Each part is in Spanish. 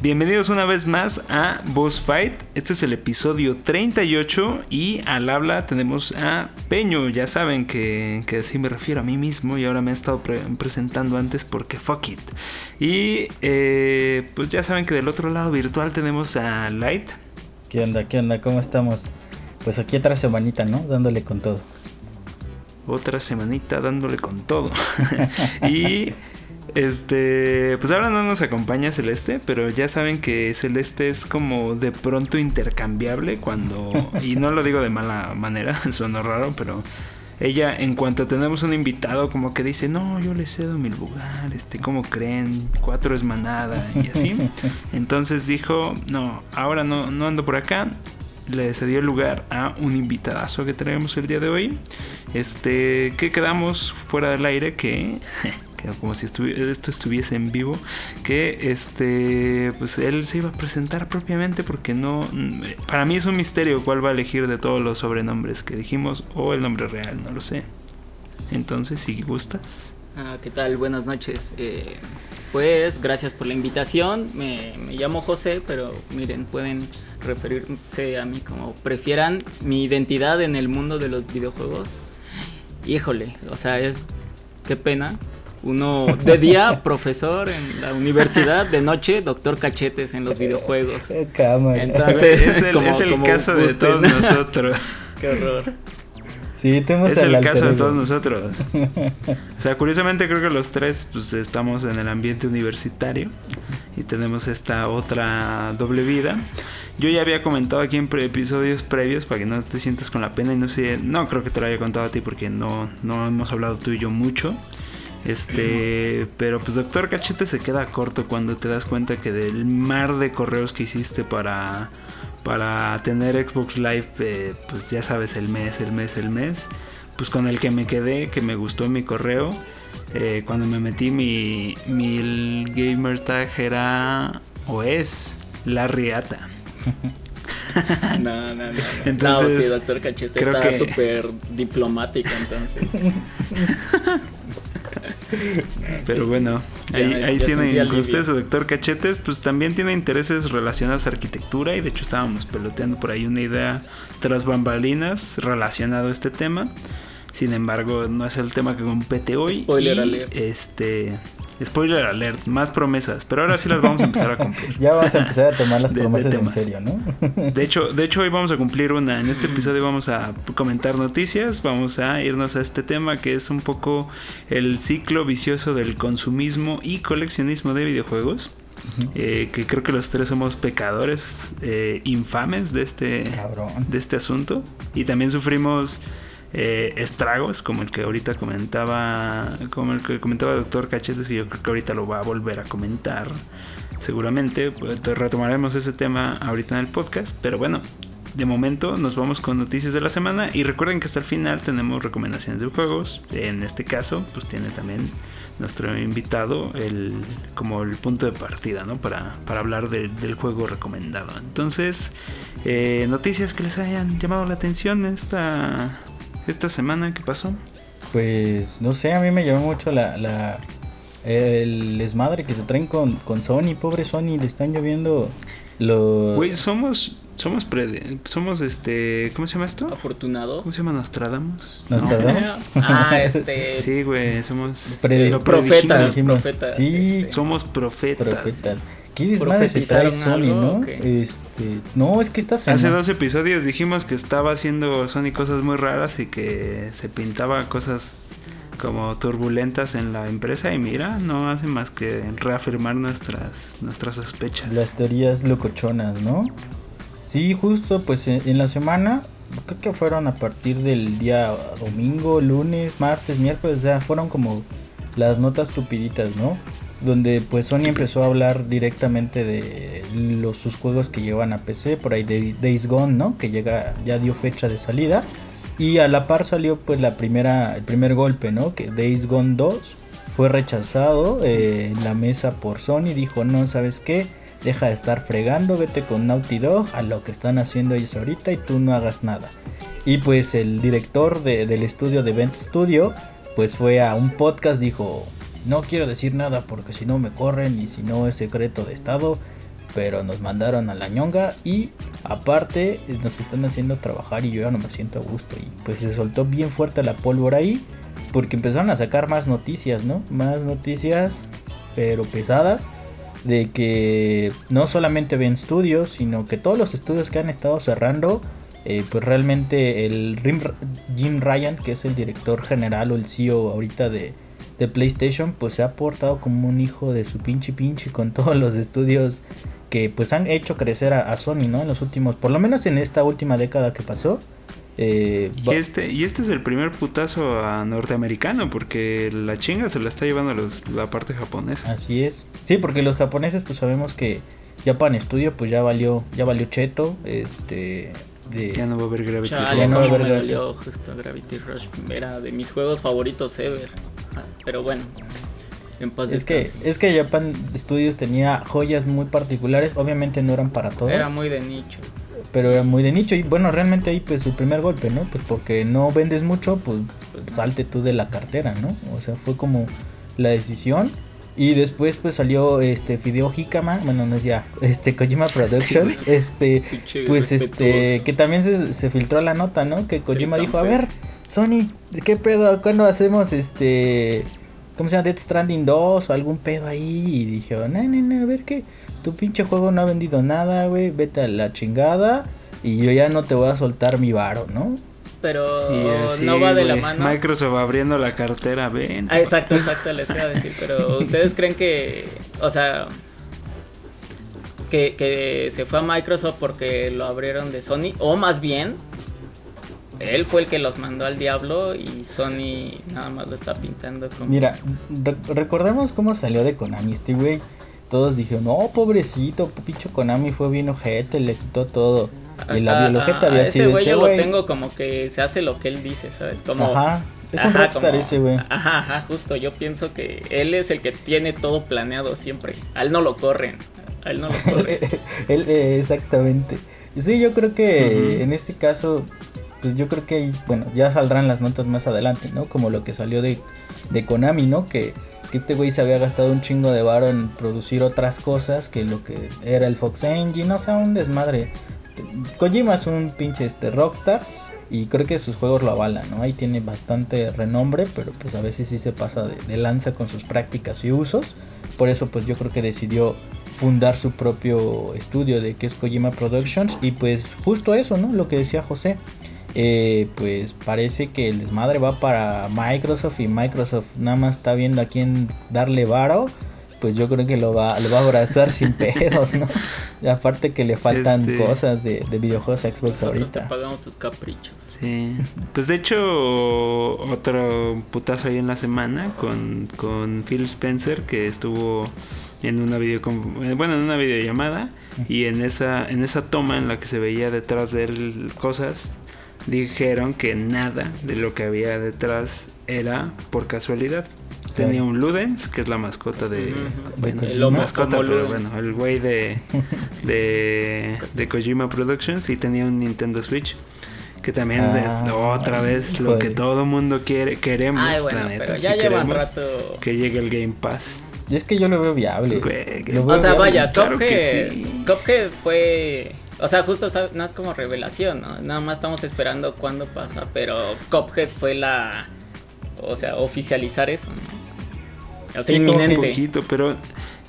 Bienvenidos una vez más a Boss Fight. Este es el episodio 38 y al habla tenemos a Peño. Ya saben que, que así me refiero a mí mismo y ahora me he estado presentando antes porque fuck it. Y eh, pues ya saben que del otro lado virtual tenemos a Light. ¿Qué onda? ¿Qué onda? ¿Cómo estamos? Pues aquí otra semanita, ¿no? Dándole con todo. Otra semanita dándole con todo. y este, pues ahora no nos acompaña Celeste, pero ya saben que Celeste es como de pronto intercambiable cuando, y no lo digo de mala manera, suena raro, pero ella en cuanto tenemos un invitado como que dice, no, yo le cedo mi lugar, este, ¿cómo creen? Cuatro es manada y así. Entonces dijo, no, ahora no, no ando por acá. Le cedió el lugar a un invitadazo que traemos el día de hoy. Este, que quedamos fuera del aire que como si esto estuviese en vivo, que este, pues él se iba a presentar propiamente porque no, para mí es un misterio cuál va a elegir de todos los sobrenombres que dijimos o el nombre real, no lo sé. Entonces, si gustas. Ah, ¿qué tal? Buenas noches. Eh, pues gracias por la invitación. Me, me, llamo José, pero miren, pueden referirse a mí como prefieran. Mi identidad en el mundo de los videojuegos. Híjole, o sea, es qué pena, uno de día, profesor en la universidad, de noche, doctor cachetes en los videojuegos. Entonces, es el, caso de todos nosotros. Qué horror. Sí, tenemos es el, caso de todos nosotros. O sea, curiosamente creo que los tres pues, estamos en el ambiente universitario y tenemos esta otra doble vida. Yo ya había comentado aquí en episodios previos para que no te sientas con la pena y no sé, no creo que te lo haya contado a ti porque no, no hemos hablado tú y yo mucho. Este, pero pues Doctor Cachete se queda corto cuando te das cuenta que del mar de correos que hiciste para para tener Xbox Live, eh, pues ya sabes, el mes, el mes, el mes, pues con el que me quedé, que me gustó mi correo, eh, cuando me metí mi, mi gamer tag era o es la riata. no, no, no, Entonces, no, sí, doctor Cachete está súper diplomático entonces. Pero bueno, ahí, tienen ustedes, doctor Cachetes, pues también tiene intereses relacionados a arquitectura y de hecho estábamos peloteando por ahí una idea tras bambalinas relacionado a este tema. Sin embargo, no es el tema que compete hoy. Spoiler alert. Este, spoiler alert, más promesas, pero ahora sí las vamos a empezar a cumplir. ya vamos a empezar a tomar las promesas en serio, ¿no? de hecho, de hecho hoy vamos a cumplir una. En este episodio vamos a comentar noticias, vamos a irnos a este tema que es un poco el ciclo vicioso del consumismo y coleccionismo de videojuegos. Eh, que creo que los tres somos pecadores eh, infames de este, de este asunto. Y también sufrimos eh, estragos, como el que ahorita comentaba, como el que comentaba el doctor Cachetes, que yo creo que ahorita lo va a volver a comentar. Seguramente pues, retomaremos ese tema ahorita en el podcast, pero bueno, de momento nos vamos con noticias de la semana y recuerden que hasta el final tenemos recomendaciones de juegos. En este caso, pues tiene también nuestro invitado el como el punto de partida, ¿no? Para, para hablar del juego recomendado. Entonces, eh, noticias que les hayan llamado la atención esta esta semana que pasó? Pues no sé, a mí me llamó mucho la, la el desmadre que se traen con, con Sony, pobre Sony, le están lloviendo los... Güey, somos, somos, somos este, ¿cómo se llama esto? Afortunados. ¿Cómo se llama Nostradamus? ¿Nostradamus? ah, este... Sí, güey, somos... profetas, profetas. Sí. Este. Somos profetas. Profetas. ¿Qué desmadre se trae Sony, no? Este, no, es que esta Hace dos episodios dijimos que estaba haciendo Sony cosas muy raras y que se pintaba cosas como turbulentas en la empresa y mira, no hace más que reafirmar nuestras nuestras sospechas. Las teorías locochonas, ¿no? Sí, justo pues en, la semana, creo que fueron a partir del día domingo, lunes, martes, miércoles, o sea, fueron como las notas tupiditas, ¿no? Donde pues Sony empezó a hablar directamente de los sus juegos que llevan a PC, por ahí de Days Gone, ¿no? Que llega ya dio fecha de salida y a la par salió pues la primera el primer golpe, ¿no? Que Days Gone 2 fue rechazado eh, en la mesa por Sony, dijo, "No, ¿sabes qué? Deja de estar fregando, vete con Naughty Dog a lo que están haciendo ellos ahorita y tú no hagas nada." Y pues el director del estudio de Vent Studio pues fue a un podcast, dijo, no quiero decir nada porque si no me corren y si no es secreto de estado. pero nos mandaron a la ñonga y aparte nos están haciendo trabajar y yo ya no me siento a gusto. Y pues se soltó bien fuerte la pólvora ahí porque empezaron a sacar más noticias, ¿no? Más noticias, pero pesadas de que no solamente ven estudios, sino que todos los estudios que han estado cerrando, eh, pues realmente el Jim Ryan, que es el director general o el CEO ahorita de, de PlayStation, pues se ha portado como un hijo de su pinche pinche con todos los estudios que pues han hecho crecer a, a Sony, ¿no? En los últimos, por lo menos en esta última década que pasó. Eh, y, este, y este es el primer putazo a norteamericano, porque la chinga se la está llevando los, la parte japonesa. Así es. Sí, porque los japoneses, pues sabemos que Japan Studio, pues ya valió, ya valió cheto. Este. De... Ya no va a haber Gravity Rush. Ya no va a haber Gravity. justo Gravity Rush. Era de mis juegos favoritos ever. Pero bueno. En paz es que es que Japan Studios tenía joyas muy particulares, obviamente no eran para todos. Era muy de nicho pero era muy de nicho y bueno, realmente ahí pues el primer golpe, ¿no? Pues porque no vendes mucho, pues, pues salte tú de la cartera, ¿no? O sea, fue como la decisión. Y después pues salió este Fideo Hikama, bueno, no es ya, este Kojima Productions, este, pues este, que también se, se, filtró la nota, ¿no? Que Kojima dijo, a ver, Sony, ¿qué pedo? ¿Cuándo hacemos este, cómo se llama, Dead Stranding 2 o algún pedo ahí? Y dije, no, no, no, a ver qué, tu pinche juego no ha vendido nada, güey, vete a la chingada y yo ya no te voy a soltar mi varo, ¿no? Pero no va de la mano. Microsoft abriendo la cartera, ven. Ah, exacto, exacto, les iba a decir. Pero ustedes creen que, o sea, que, que se fue a Microsoft porque lo abrieron de Sony, o más bien, él fue el que los mandó al diablo y Sony nada más lo está pintando como. Mira, recordemos cómo salió de Konami este güey todos dijeron, no, pobrecito, pinche Konami fue bien ojete, le quitó todo. Y la biologeta había sido ese güey. Yo lo tengo como que se hace lo que él dice, ¿sabes? Como, ajá, es un rockstar ese güey. Ajá, ajá, justo. Yo pienso que él es el que tiene todo planeado siempre. A él no lo corren. A él no lo corren. él, eh, exactamente. Sí, yo creo que en este caso, pues yo creo que, bueno, ya saldrán las notas más adelante, ¿no? Como lo que salió de, de Konami, ¿no? Que que este güey se había gastado un chingo de varo en producir otras cosas que lo que era el Fox Engine, o sea, un desmadre. Kojima es un pinche este rockstar y creo que sus juegos lo avalan, ¿no? Ahí tiene bastante renombre, pero pues a veces sí se pasa de, lanza con sus prácticas y usos. Por eso pues yo creo que decidió fundar su propio estudio de que es Kojima Productions y pues justo eso, ¿no? Lo que decía José. Eh, pues parece que el desmadre va para Microsoft y Microsoft nada más está viendo a quién darle varo. Pues yo creo que lo va, lo va a abrazar sin pedos, ¿no? Y aparte que le faltan este, cosas de, videojuegos a Xbox ahorita. Te pagamos tus caprichos. Sí. Pues de hecho, otro putazo ahí en la semana con, con Phil Spencer que estuvo en una video eh, bueno en una videollamada y en esa en esa toma en la que se veía detrás de él cosas dijeron que nada de lo que había detrás era por casualidad. Tenía un Ludens, que es la mascota de. Bueno, mascota, pero bueno, el güey de, de, de Kojima Productions y tenía un Nintendo Switch. Que también es ah, otra vez lo que todo mundo quiere, queremos, Pero ya lleva un rato. Que llegue el Game Pass. Y es que yo lo veo viable. o sea, vaya, Cuphead, Cuphead fue o sea, justo no es como revelación, ¿no? Nada más estamos esperando cuándo pasa, pero Cophead fue la... O sea, oficializar eso, ¿no? O sea, inminente. Un poquito, pero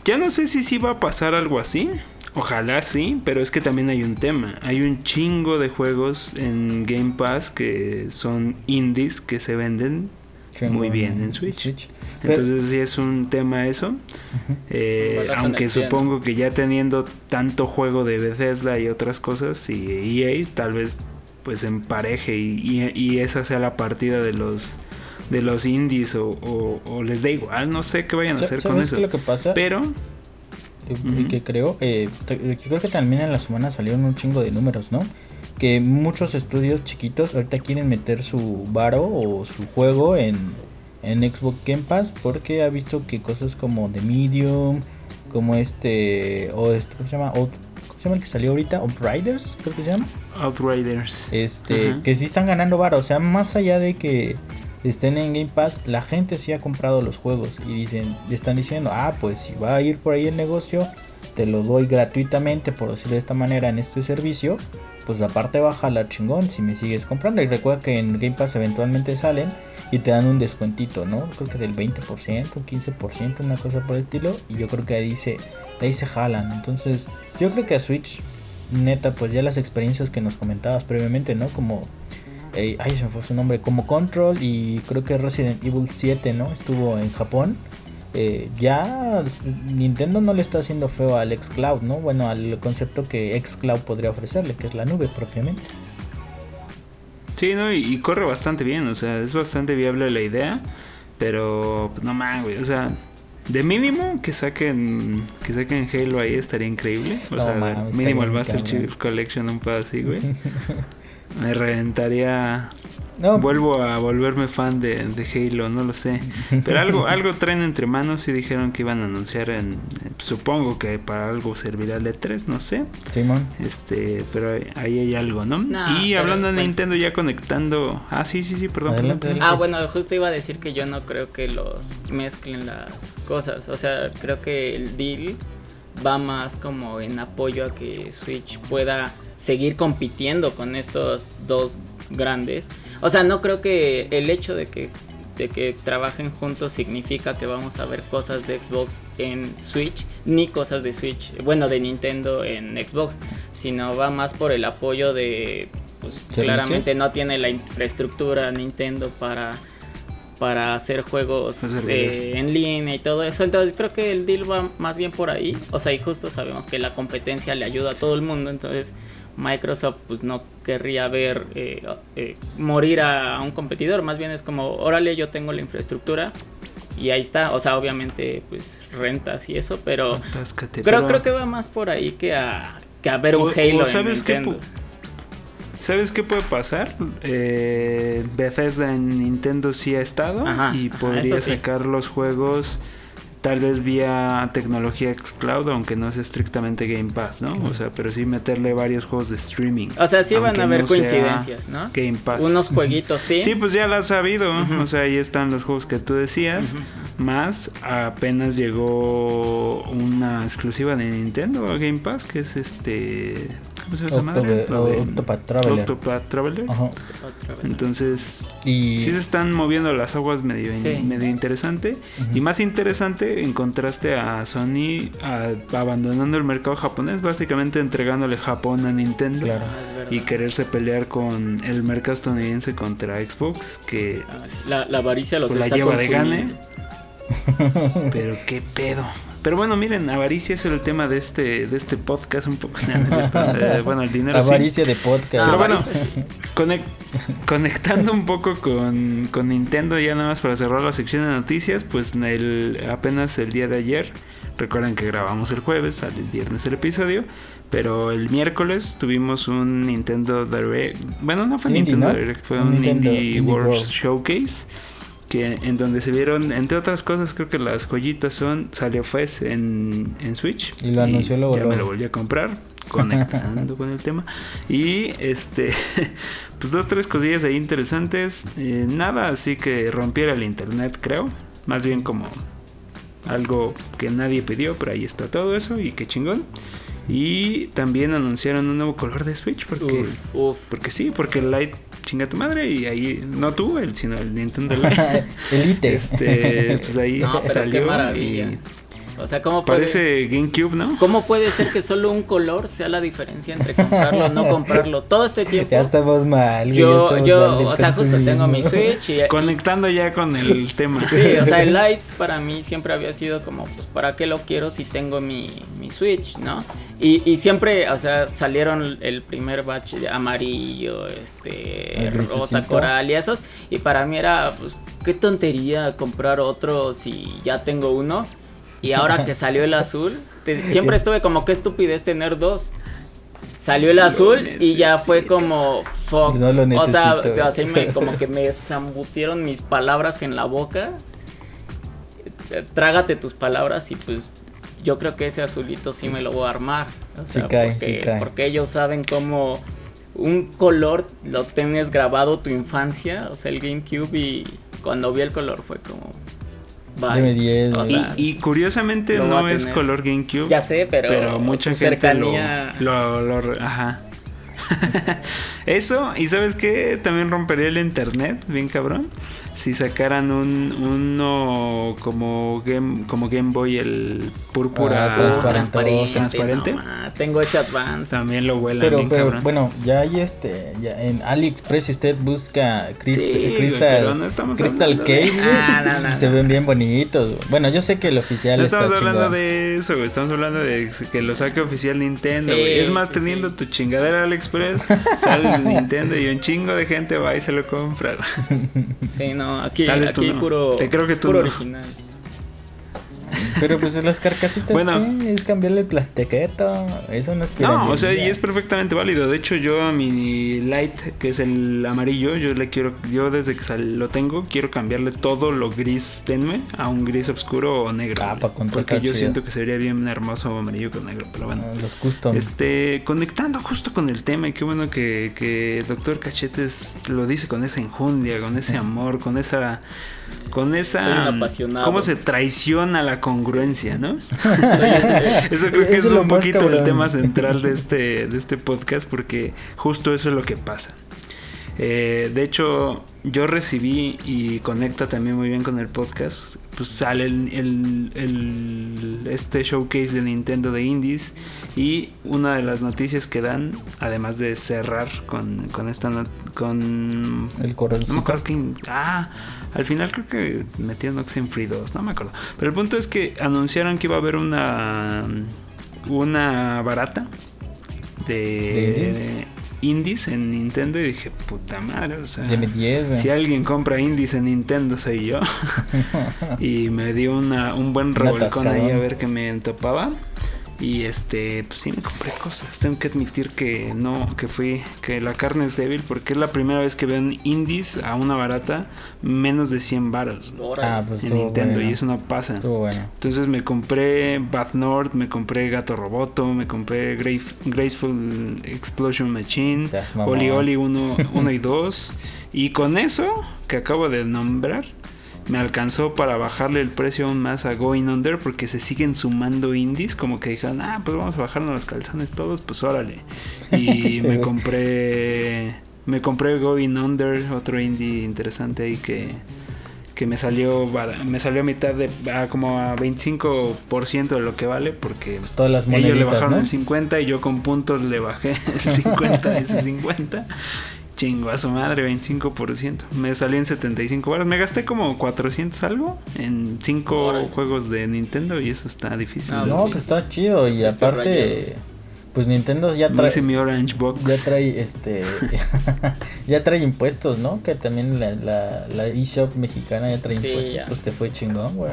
ya no sé si sí va a pasar algo así. Ojalá sí, pero es que también hay un tema. Hay un chingo de juegos en Game Pass que son indies que se venden muy bien en Switch. Entonces sí es un tema eso. Eh, aunque supongo que ya teniendo tanto juego de Bethesda y otras cosas y EA tal vez pues empareje y, y, esa sea la partida de los de los indies o, les da igual, no sé qué vayan a hacer con eso. lo que pasa? Pero y que creo, eh, creo que también en la semana salieron un chingo de números, ¿no? Que muchos estudios chiquitos ahorita quieren meter su varo o su juego en en Xbox Game Pass porque ha visto que cosas como The Medium, como este, o este, ¿cómo se llama? ¿Cómo se llama el que salió ahorita? Outriders, creo que se llama. Outriders. Este, que sí están ganando vara, o sea, más allá de que estén en Game Pass, la gente sí ha comprado los juegos y dicen, le están diciendo, ah, pues si va a ir por ahí el negocio, te lo doy gratuitamente, por decirlo de esta manera, en este servicio, pues aparte baja la chingón si me sigues comprando. Y recuerda que en Game Pass eventualmente salen y te dan un descuentito, ¿no? Creo que del 20%, 15%, una cosa por el estilo. Y yo creo que ahí se, ahí se jalan. Entonces, yo creo que a Switch, neta, pues ya las experiencias que nos comentabas previamente, ¿no? Como eh, ay, se me fue su nombre, como Control y creo que Resident Evil 7, ¿no? Estuvo en Japón. Eh, ya Nintendo no le está haciendo feo al xCloud, ¿no? Bueno, al concepto que xCloud podría ofrecerle, que es la nube propiamente. Sí, ¿no? Y, corre bastante bien, o sea, es bastante viable la idea, pero pues, no mames, güey, o sea, de mínimo que saquen que saquen Halo ahí estaría increíble, o sea, mínimo el Master Chief Collection un poco así, güey. me reventaría. No. Vuelvo a volverme fan de, Halo, no lo sé. Pero algo, algo traen entre manos y dijeron que iban a anunciar en. Supongo que para algo servirá el E3, no sé. Simón. Este, pero ahí hay algo, ¿no? y hablando de Nintendo, ya conectando. Ah, sí, sí, sí, perdón. Ah, bueno, justo iba a decir que yo no creo que los mezclen las cosas. O sea, creo que el deal va más como en apoyo a que Switch pueda seguir compitiendo con estos dos grandes. O sea, no creo que el hecho de que, de que trabajen juntos significa que vamos a ver cosas de Xbox en Switch, ni cosas de Switch, bueno, de Nintendo en Xbox, sino va más por el apoyo de, pues claramente no tiene la infraestructura Nintendo para para hacer juegos eh, en línea y todo eso. Entonces creo que el deal va más bien por ahí. O sea, y justo sabemos que la competencia le ayuda a todo el mundo. Entonces Microsoft pues no querría ver eh, eh, morir a, un competidor, más bien es como, órale, yo tengo la infraestructura y ahí está, o sea, obviamente pues rentas y eso, pero creo, creo que va más por ahí que a, que a ver un Halo. ¿sabes Qué ¿Sabes qué puede pasar? Eh, Bethesda en Nintendo sí ha estado y podría sacar los juegos tal vez vía tecnología xCloud, aunque no sea estrictamente Game Pass, ¿no? O sea, pero sí meterle varios juegos de streaming. O sea, sí van a haber coincidencias, ¿no? Game Pass. Unos jueguitos, sí. Sí, pues ya lo has sabido. O sea, ahí están los juegos que tú decías. Más apenas llegó una exclusiva de Nintendo a Game Pass, que es este Octopath Traveler. Octopath Traveler. Entonces, y... sí se están moviendo las aguas medio, medio interesante. Y más interesante en contraste a Sony abandonando el mercado japonés, básicamente entregándole Japón a Nintendo. Ah, y quererse pelear con el mercado estadounidense contra Xbox, que la, la avaricia los pues, está la lleva de gane. Pero qué pedo. Pero bueno, miren, avaricia es el tema de este, de este podcast un poco. Eh, bueno, el dinero Avaricia de podcast. Pero bueno, conectando un poco con, con, Nintendo, ya nada más para cerrar la sección de noticias, pues el, apenas el día de ayer, recuerden que grabamos el jueves, sale el viernes el episodio, pero el miércoles tuvimos un Nintendo Direct. Bueno, no fue Nintendo Direct, fue un, Indie, World Showcase que en donde se vieron, entre otras cosas, creo que las joyitas son, salió Fez en, en Switch. Y lo anunció luego. Ya me lo volví a comprar, conectando con el tema. Y este, pues dos, tres cosillas ahí interesantes. Eh, nada así que rompiera el internet, creo. Más bien como algo que nadie pidió, pero ahí está todo eso y qué chingón. Y también anunciaron un nuevo color de Switch porque, porque sí, porque el Light chinga tu madre y ahí no tú, el, sino el Nintendo Elite. Este, pues ahí salió y o sea, ¿cómo Parece GameCube, ¿no? ¿Cómo puede ser que solo un color sea la diferencia entre comprarlo o no comprarlo? Todo este tiempo. Ya estamos mal. Yo, yo, o sea, justo tengo mi Switch y. Conectando ya con el tema. Sí, o sea, el Lite para mí siempre había sido como, pues, ¿para qué lo quiero si tengo mi, mi Switch, no? Y, y siempre, o sea, salieron el primer batch de amarillo, este, rosa, coral y esos. Y para mí era, pues, qué tontería comprar otro si ya tengo uno. Y ahora que salió el azul, siempre estuve como que estupidez tener dos. Salió el azul y ya fue como fuck. o sea, así me, como que me zambutieron mis palabras en la boca. Trágate tus palabras y pues yo creo que ese azulito sí me lo voy a armar. sí cae, porque, sí cae. porque ellos saben cómo un color lo tienes grabado tu infancia, o sea, el GameCube y cuando vi el color fue como Bye. DM10, O sea, y, y curiosamente lo no es color GameCube. ya sé, pero, pero mucha su gente lo- cercanía. lo, lo- ajá. Eso, y sabes qué, también rompería el internet, bien cabrón. Si sacaran un uno como Game, como Game Boy el púrpura Ah, transparente. transparente. no, ma, tengo ese advance. También lo vuelan Pero, bien pero cabrón. bueno, ya hay este, ya en AliExpress si usted busca crist- Sí, Crystal, no Crystal de- Case, Ah, no, no, y se ven bien bonitos. Bueno, yo sé que el oficial No está estamos hablando de eso, güey. Estamos hablando de que lo saque oficial Nintendo, Sí, güey. Es más, sí, teniendo sí. tu chingadera AliExpress, sale el Nintendo y un chingo de gente va y se lo compra. Sí, no, aquí, Tal vez tú aquí no. puro, Te creo que tú puro no. original. Pero pues las carcasitas, Bueno. ¿qué? Es cambiarle el plastiqueto. Eso no es No, o sea, y es perfectamente válido. De hecho, yo a mi Light, que es el amarillo, yo le quiero, yo desde que sal- lo tengo, quiero cambiarle todo lo gris tenue a un gris oscuro o negro. Ah, güey. pa' contrastar Porque yo chido. siento que sería bien hermoso amarillo con negro, pero bueno. Ah, Los custom. Este, conectando justo con el tema, y qué bueno que, que Doctor Cachetes lo dice con esa enjundia, con ese amor, con esa. Con esa. Soy un apasionado. ¿Cómo se traiciona la congruencia, no? Eso creo que Eso es es lo un poquito el tema central de este, de este podcast, porque justo eso es lo que pasa. Eh, de hecho, yo recibí y conecta también muy bien con el podcast. Pues sale el, el- el- este showcase de Nintendo de Indies. Y una de las noticias que dan, además de cerrar con, con esta con el correo no me acuerdo quién. Ah, al final creo que metieron Oxenfree 2, no me acuerdo. Pero el punto es que anunciaron que iba a haber una. Una barata de, ¿De indies en Nintendo. Y dije, puta madre, o sea. de mi 10, güey. Si alguien compra indies en Nintendo soy yo. y me dio una, un buen revolcón ahí a ver qué me topaba. Y este, pues sí me compré cosas. Tengo que admitir que no, que fui, que la carne es débil porque es la primera vez que veo en indies a una barata menos de 100 baros Órale. Ah, pues en Nintendo bueno. y eso no pasa. Estuvo bueno. Entonces me compré Bath North, me compré Gato Roboto, me compré Grave- Graceful Explosion Machine. Oli Oli 1 y 2. Y con eso que acabo de nombrar, me alcanzó para bajarle el precio aún más a Going Under porque se siguen sumando indies. Como que dijeron, ah, pues vamos a bajarnos los calzones todos, pues órale. Y me compré. Me compré Going Under, otro indie interesante ahí que que me salió me salió a mitad de a como a 25% de lo que vale porque Todas las ellos le bajaron ¿no? el 50 y yo con puntos le bajé el 50 ese 50 chingo a su madre 25% me salió en 75 baros me gasté como 400 algo en 5 Órale. juegos de Nintendo y eso está difícil Ah, No, sí. pues está chido y Está aparte, pues Nintendo ya trae, mi Orange Box ya trae este, ya trae impuestos, ¿no? Que también la, la, la eShop mexicana ya trae Sí, impuestos, ya. pues te fue chingón, güey.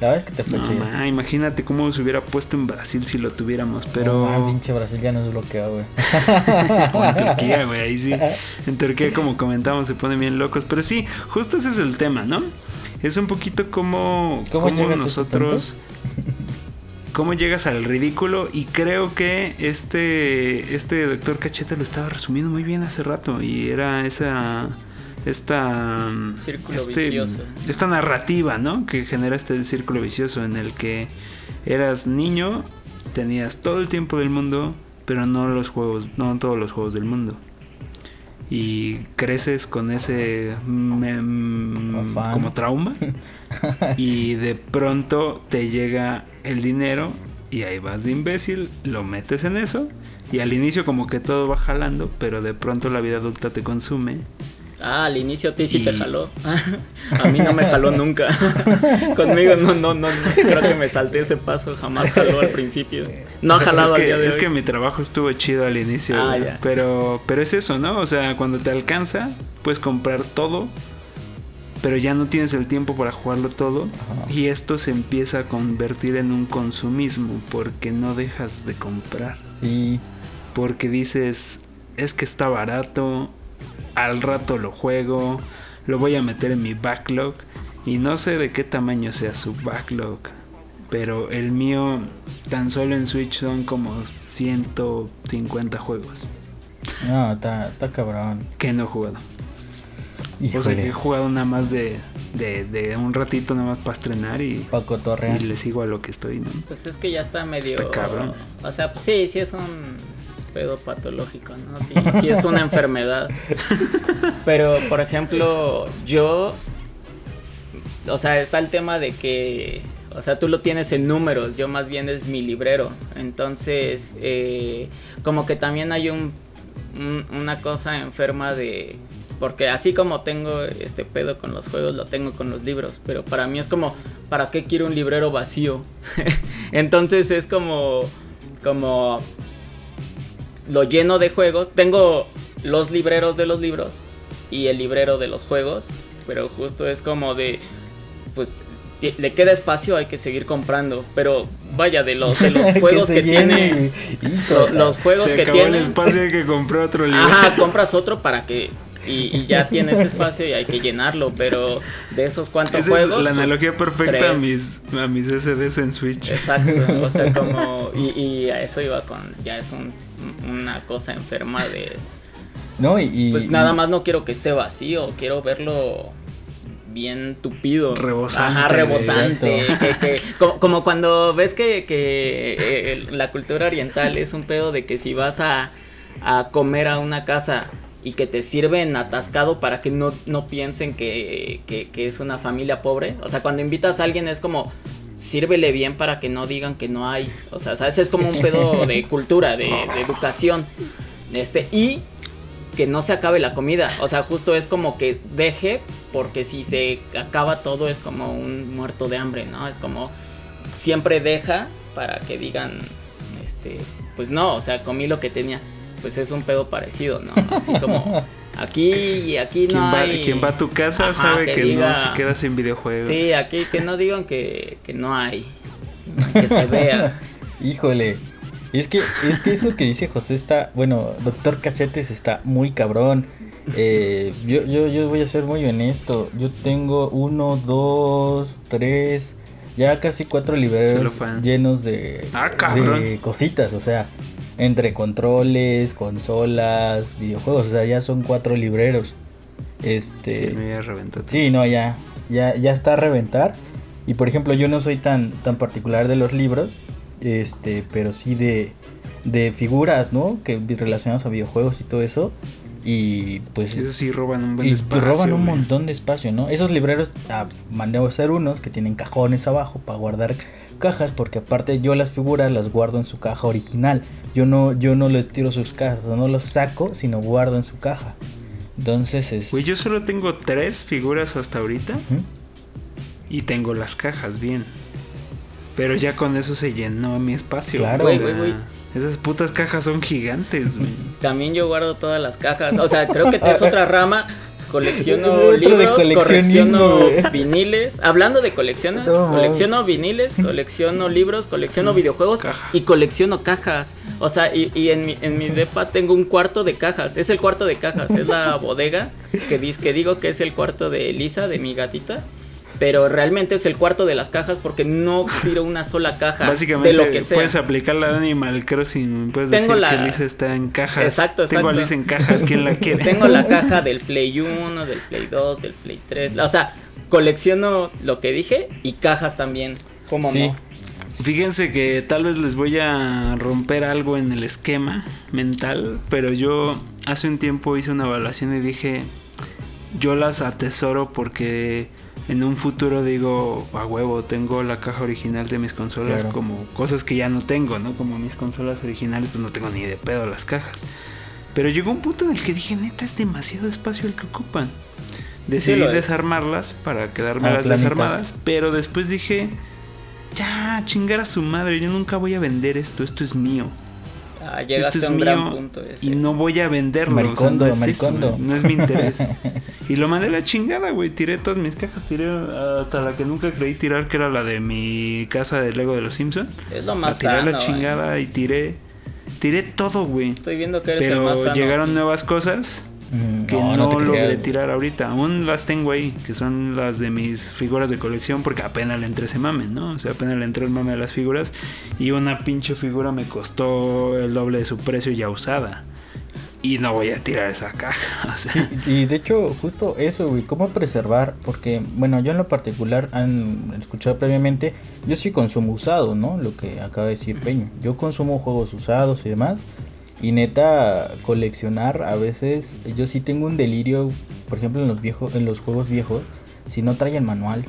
La verdad es que te fue No, chido. ma, imagínate cómo se hubiera puesto en Brasil si lo tuviéramos pero No, man, pinche Brasil ya nos bloqueó, güey. o en Turquía, güey, ahí sí. En Turquía, como comentamos, se ponen bien locos. Pero sí, justo ese es el tema, ¿no? Es un poquito como, ¿Cómo ese nosotros. Cómo llegas al ridículo. Y creo que este, este doctor Cachete lo estaba resumiendo muy bien hace rato. Y era esa. Esta. Círculo este- vicioso. Esta narrativa, ¿no? Que genera este círculo vicioso en el que eras niño, tenías todo el tiempo del mundo, pero no los juegos, no todos los juegos del mundo. Y creces con ese como trauma y de pronto te llega el dinero y ahí vas de imbécil, lo metes en eso y al inicio como que todo va jalando, pero de pronto la vida adulta te consume Ah, al inicio a ti sí te jaló. a mí no me jaló nunca. Conmigo no, no, no, no. Creo que me salté ese paso. Jamás jaló al principio. No ha jalado es al día de es hoy. que mi trabajo estuvo chido al inicio, Ah, ya. pero pero es eso, ¿no? O sea, cuando te alcanza, puedes comprar todo, pero ya no tienes el tiempo para jugarlo todo Ajá. y esto se empieza a convertir en un consumismo porque no dejas de comprar, Sí, porque dices, es que está barato, al rato lo juego, lo voy a meter en mi backlog y no sé de qué tamaño sea su backlog. Pero el mío tan solo en Switch son como 150 juegos no, está, está cabrón. que no he jugado. O sea que he jugado nada más de de, de un ratito nomás para estrenar y, Pa' cotorrear. y le sigo a lo que estoy, ¿no? Pues es que ya está medio. Está cabrón. O sea, pues sí, sí es un pedo patológico, ¿no? Sí es una enfermedad. Pero, por ejemplo, yo. O sea, está el tema de que. O sea, tú lo tienes en números, yo más bien es mi librero. Entonces, eh, como que también hay un- una cosa enferma de... Porque así como tengo este pedo con los juegos, lo tengo con los libros. Pero para mí es como, ¿para qué quiero un librero vacío? Entonces es como, como lo lleno de juegos. Tengo los libreros de los libros y el librero de los juegos. Pero justo es como de, pues le queda espacio, hay que seguir comprando. Pero vaya, de los, de los juegos que, tiene, hijo, los juegos Se que acabó el tiene. espacio hay que comprar otro libro. Ajá, compras otro para que. Y, y ya tienes espacio y hay que llenarlo. Pero de esos cuantos Esa juegos. es la pues, analogía perfecta a mis, a mis SDs en Switch. Exacto, o sea, como. Y, y a eso iba con. Ya es un, una cosa enferma de. No, y, Pues y- nada más no quiero que esté vacío, quiero verlo bien tupido. Rebosante. Ajá, rebosante. Exacto. que- que- como, como cuando ves que, que eh, la cultura oriental es un pedo de que si vas a, a comer a una casa y que te sirven atascado para que no, no piensen que, que- que es una familia pobre. O sea, cuando invitas a alguien es como sírvele bien para que no digan que no hay. O sea, ¿sabes? Es como un pedo de cultura, de, de educación. Este, y que no se acabe la comida. O sea, justo es como que deje, porque si se acaba todo es como un muerto de hambre, ¿no? Es como siempre deja para que digan, este, pues no, o sea, comí lo que tenía. Pues es un pedo parecido, ¿no? Así como aquí y aquí no va, hay. quien va a tu casa Ajá, sabe que, diga- no se queda sin videojuegos. Sí, aquí que no digan que, que no hay. Que se vea. Híjole. Es que, es que eso que dice José está, bueno, doctor Cachetes está muy cabrón. Eh, yo, yo, yo voy a ser muy honesto. Yo tengo uno, dos, tres, ya casi cuatro libreros llenos de, Ah, de cositas. O sea, entre controles, consolas, videojuegos. O sea, ya son cuatro libreros. Este. Sí, me a reventar. Sí, no, ya, ya, ya está a reventar. Y por ejemplo, yo no soy tan, tan particular de los libros, este, pero sí de, de figuras, ¿no? Que relacionadas a videojuegos y todo eso. Y pues Esos sí roban un buen y espacio. roban un montón de espacio, ¿no? Esos libreros ah, mandé a hacer unos que tienen cajones abajo para guardar cajas, porque aparte yo las figuras las guardo en su caja original. Yo no, yo no le tiro sus cajas, o sea, no los saco, sino guardo en su caja. Entonces es. Güey, yo solo tengo tres figuras hasta ahorita y tengo las cajas bien. Pero ya con eso se llenó mi espacio. Claro. güey, güey. Esas putas cajas son gigantes, güey. También yo guardo todas las cajas. O sea, creo que es otra rama. Colecciono libros, colecciono viniles. Hablando de colecciones, No, colecciono viniles, colecciono libros, colecciono videojuegos Caja. y colecciono cajas. O sea, y, y en, mi, en mi depa tengo un cuarto de cajas. Es el cuarto de cajas, es la bodega que, dis- que digo que es el cuarto de Elisa, de mi gatita. Pero realmente es el cuarto de las cajas porque no tiro una sola caja Básicamente de lo que sea. puedes aplicar la de Animal Crossing. Puedes Tengo decir la- que está en cajas. Exacto, Tengo a exacto. Lisa en cajas. ¿Quién la quiere? Tengo la caja del Play 1, del Play 2, del Play 3. O sea, colecciono lo que dije y cajas también. ¿Cómo Sí. no? Fíjense que tal vez les voy a romper algo en el esquema mental, pero yo hace un tiempo hice una evaluación y dije, yo las atesoro porque en un futuro digo, a huevo, tengo la caja original de mis consolas Claro. como cosas que ya no tengo, ¿no? Como mis consolas originales, pues no tengo ni de pedo las cajas. Pero llegó un punto en el que dije, neta, es demasiado espacio el que ocupan. Decidí desarmarlas para quedarme Ah, las desarmadas, pero después dije, ya, chingar a su madre, yo nunca voy a vender esto, esto es mío. Ah, Esto es a un mío gran punto ese. y no voy a venderlo. Maricondo, o sea, no es eso, maricondo. no es mi interés. y lo mandé a la chingada, güey. Tiré todas mis cajas, tiré hasta la que nunca creí tirar, que era la de mi casa de Lego de los Simpsons. Es lo La más tiré a sano. la eh. chingada y tiré, tiré todo, güey. Estoy viendo que eres el más Pero sano. llegaron nuevas cosas Mm, que no, no, no logré tirar ahorita. Aún las tengo ahí, que son las de mis figuras de colección, porque apenas le entré ese mame, ¿no? O sea, apenas le entró el mame a las figuras. Y una pinche figura me costó el doble de su precio ya usada. y no voy a tirar esa caja. O sea, Y de hecho, justo eso, güey, cómo preservar, porque, bueno, yo en lo particular han escuchado previamente, yo sí consumo usado, ¿no? Lo que acaba de decir Peño. Yo consumo juegos usados y demás. Y neta, coleccionar a veces, yo sí tengo un delirio, por ejemplo, en los viejos, en los juegos viejos, si no traen manual.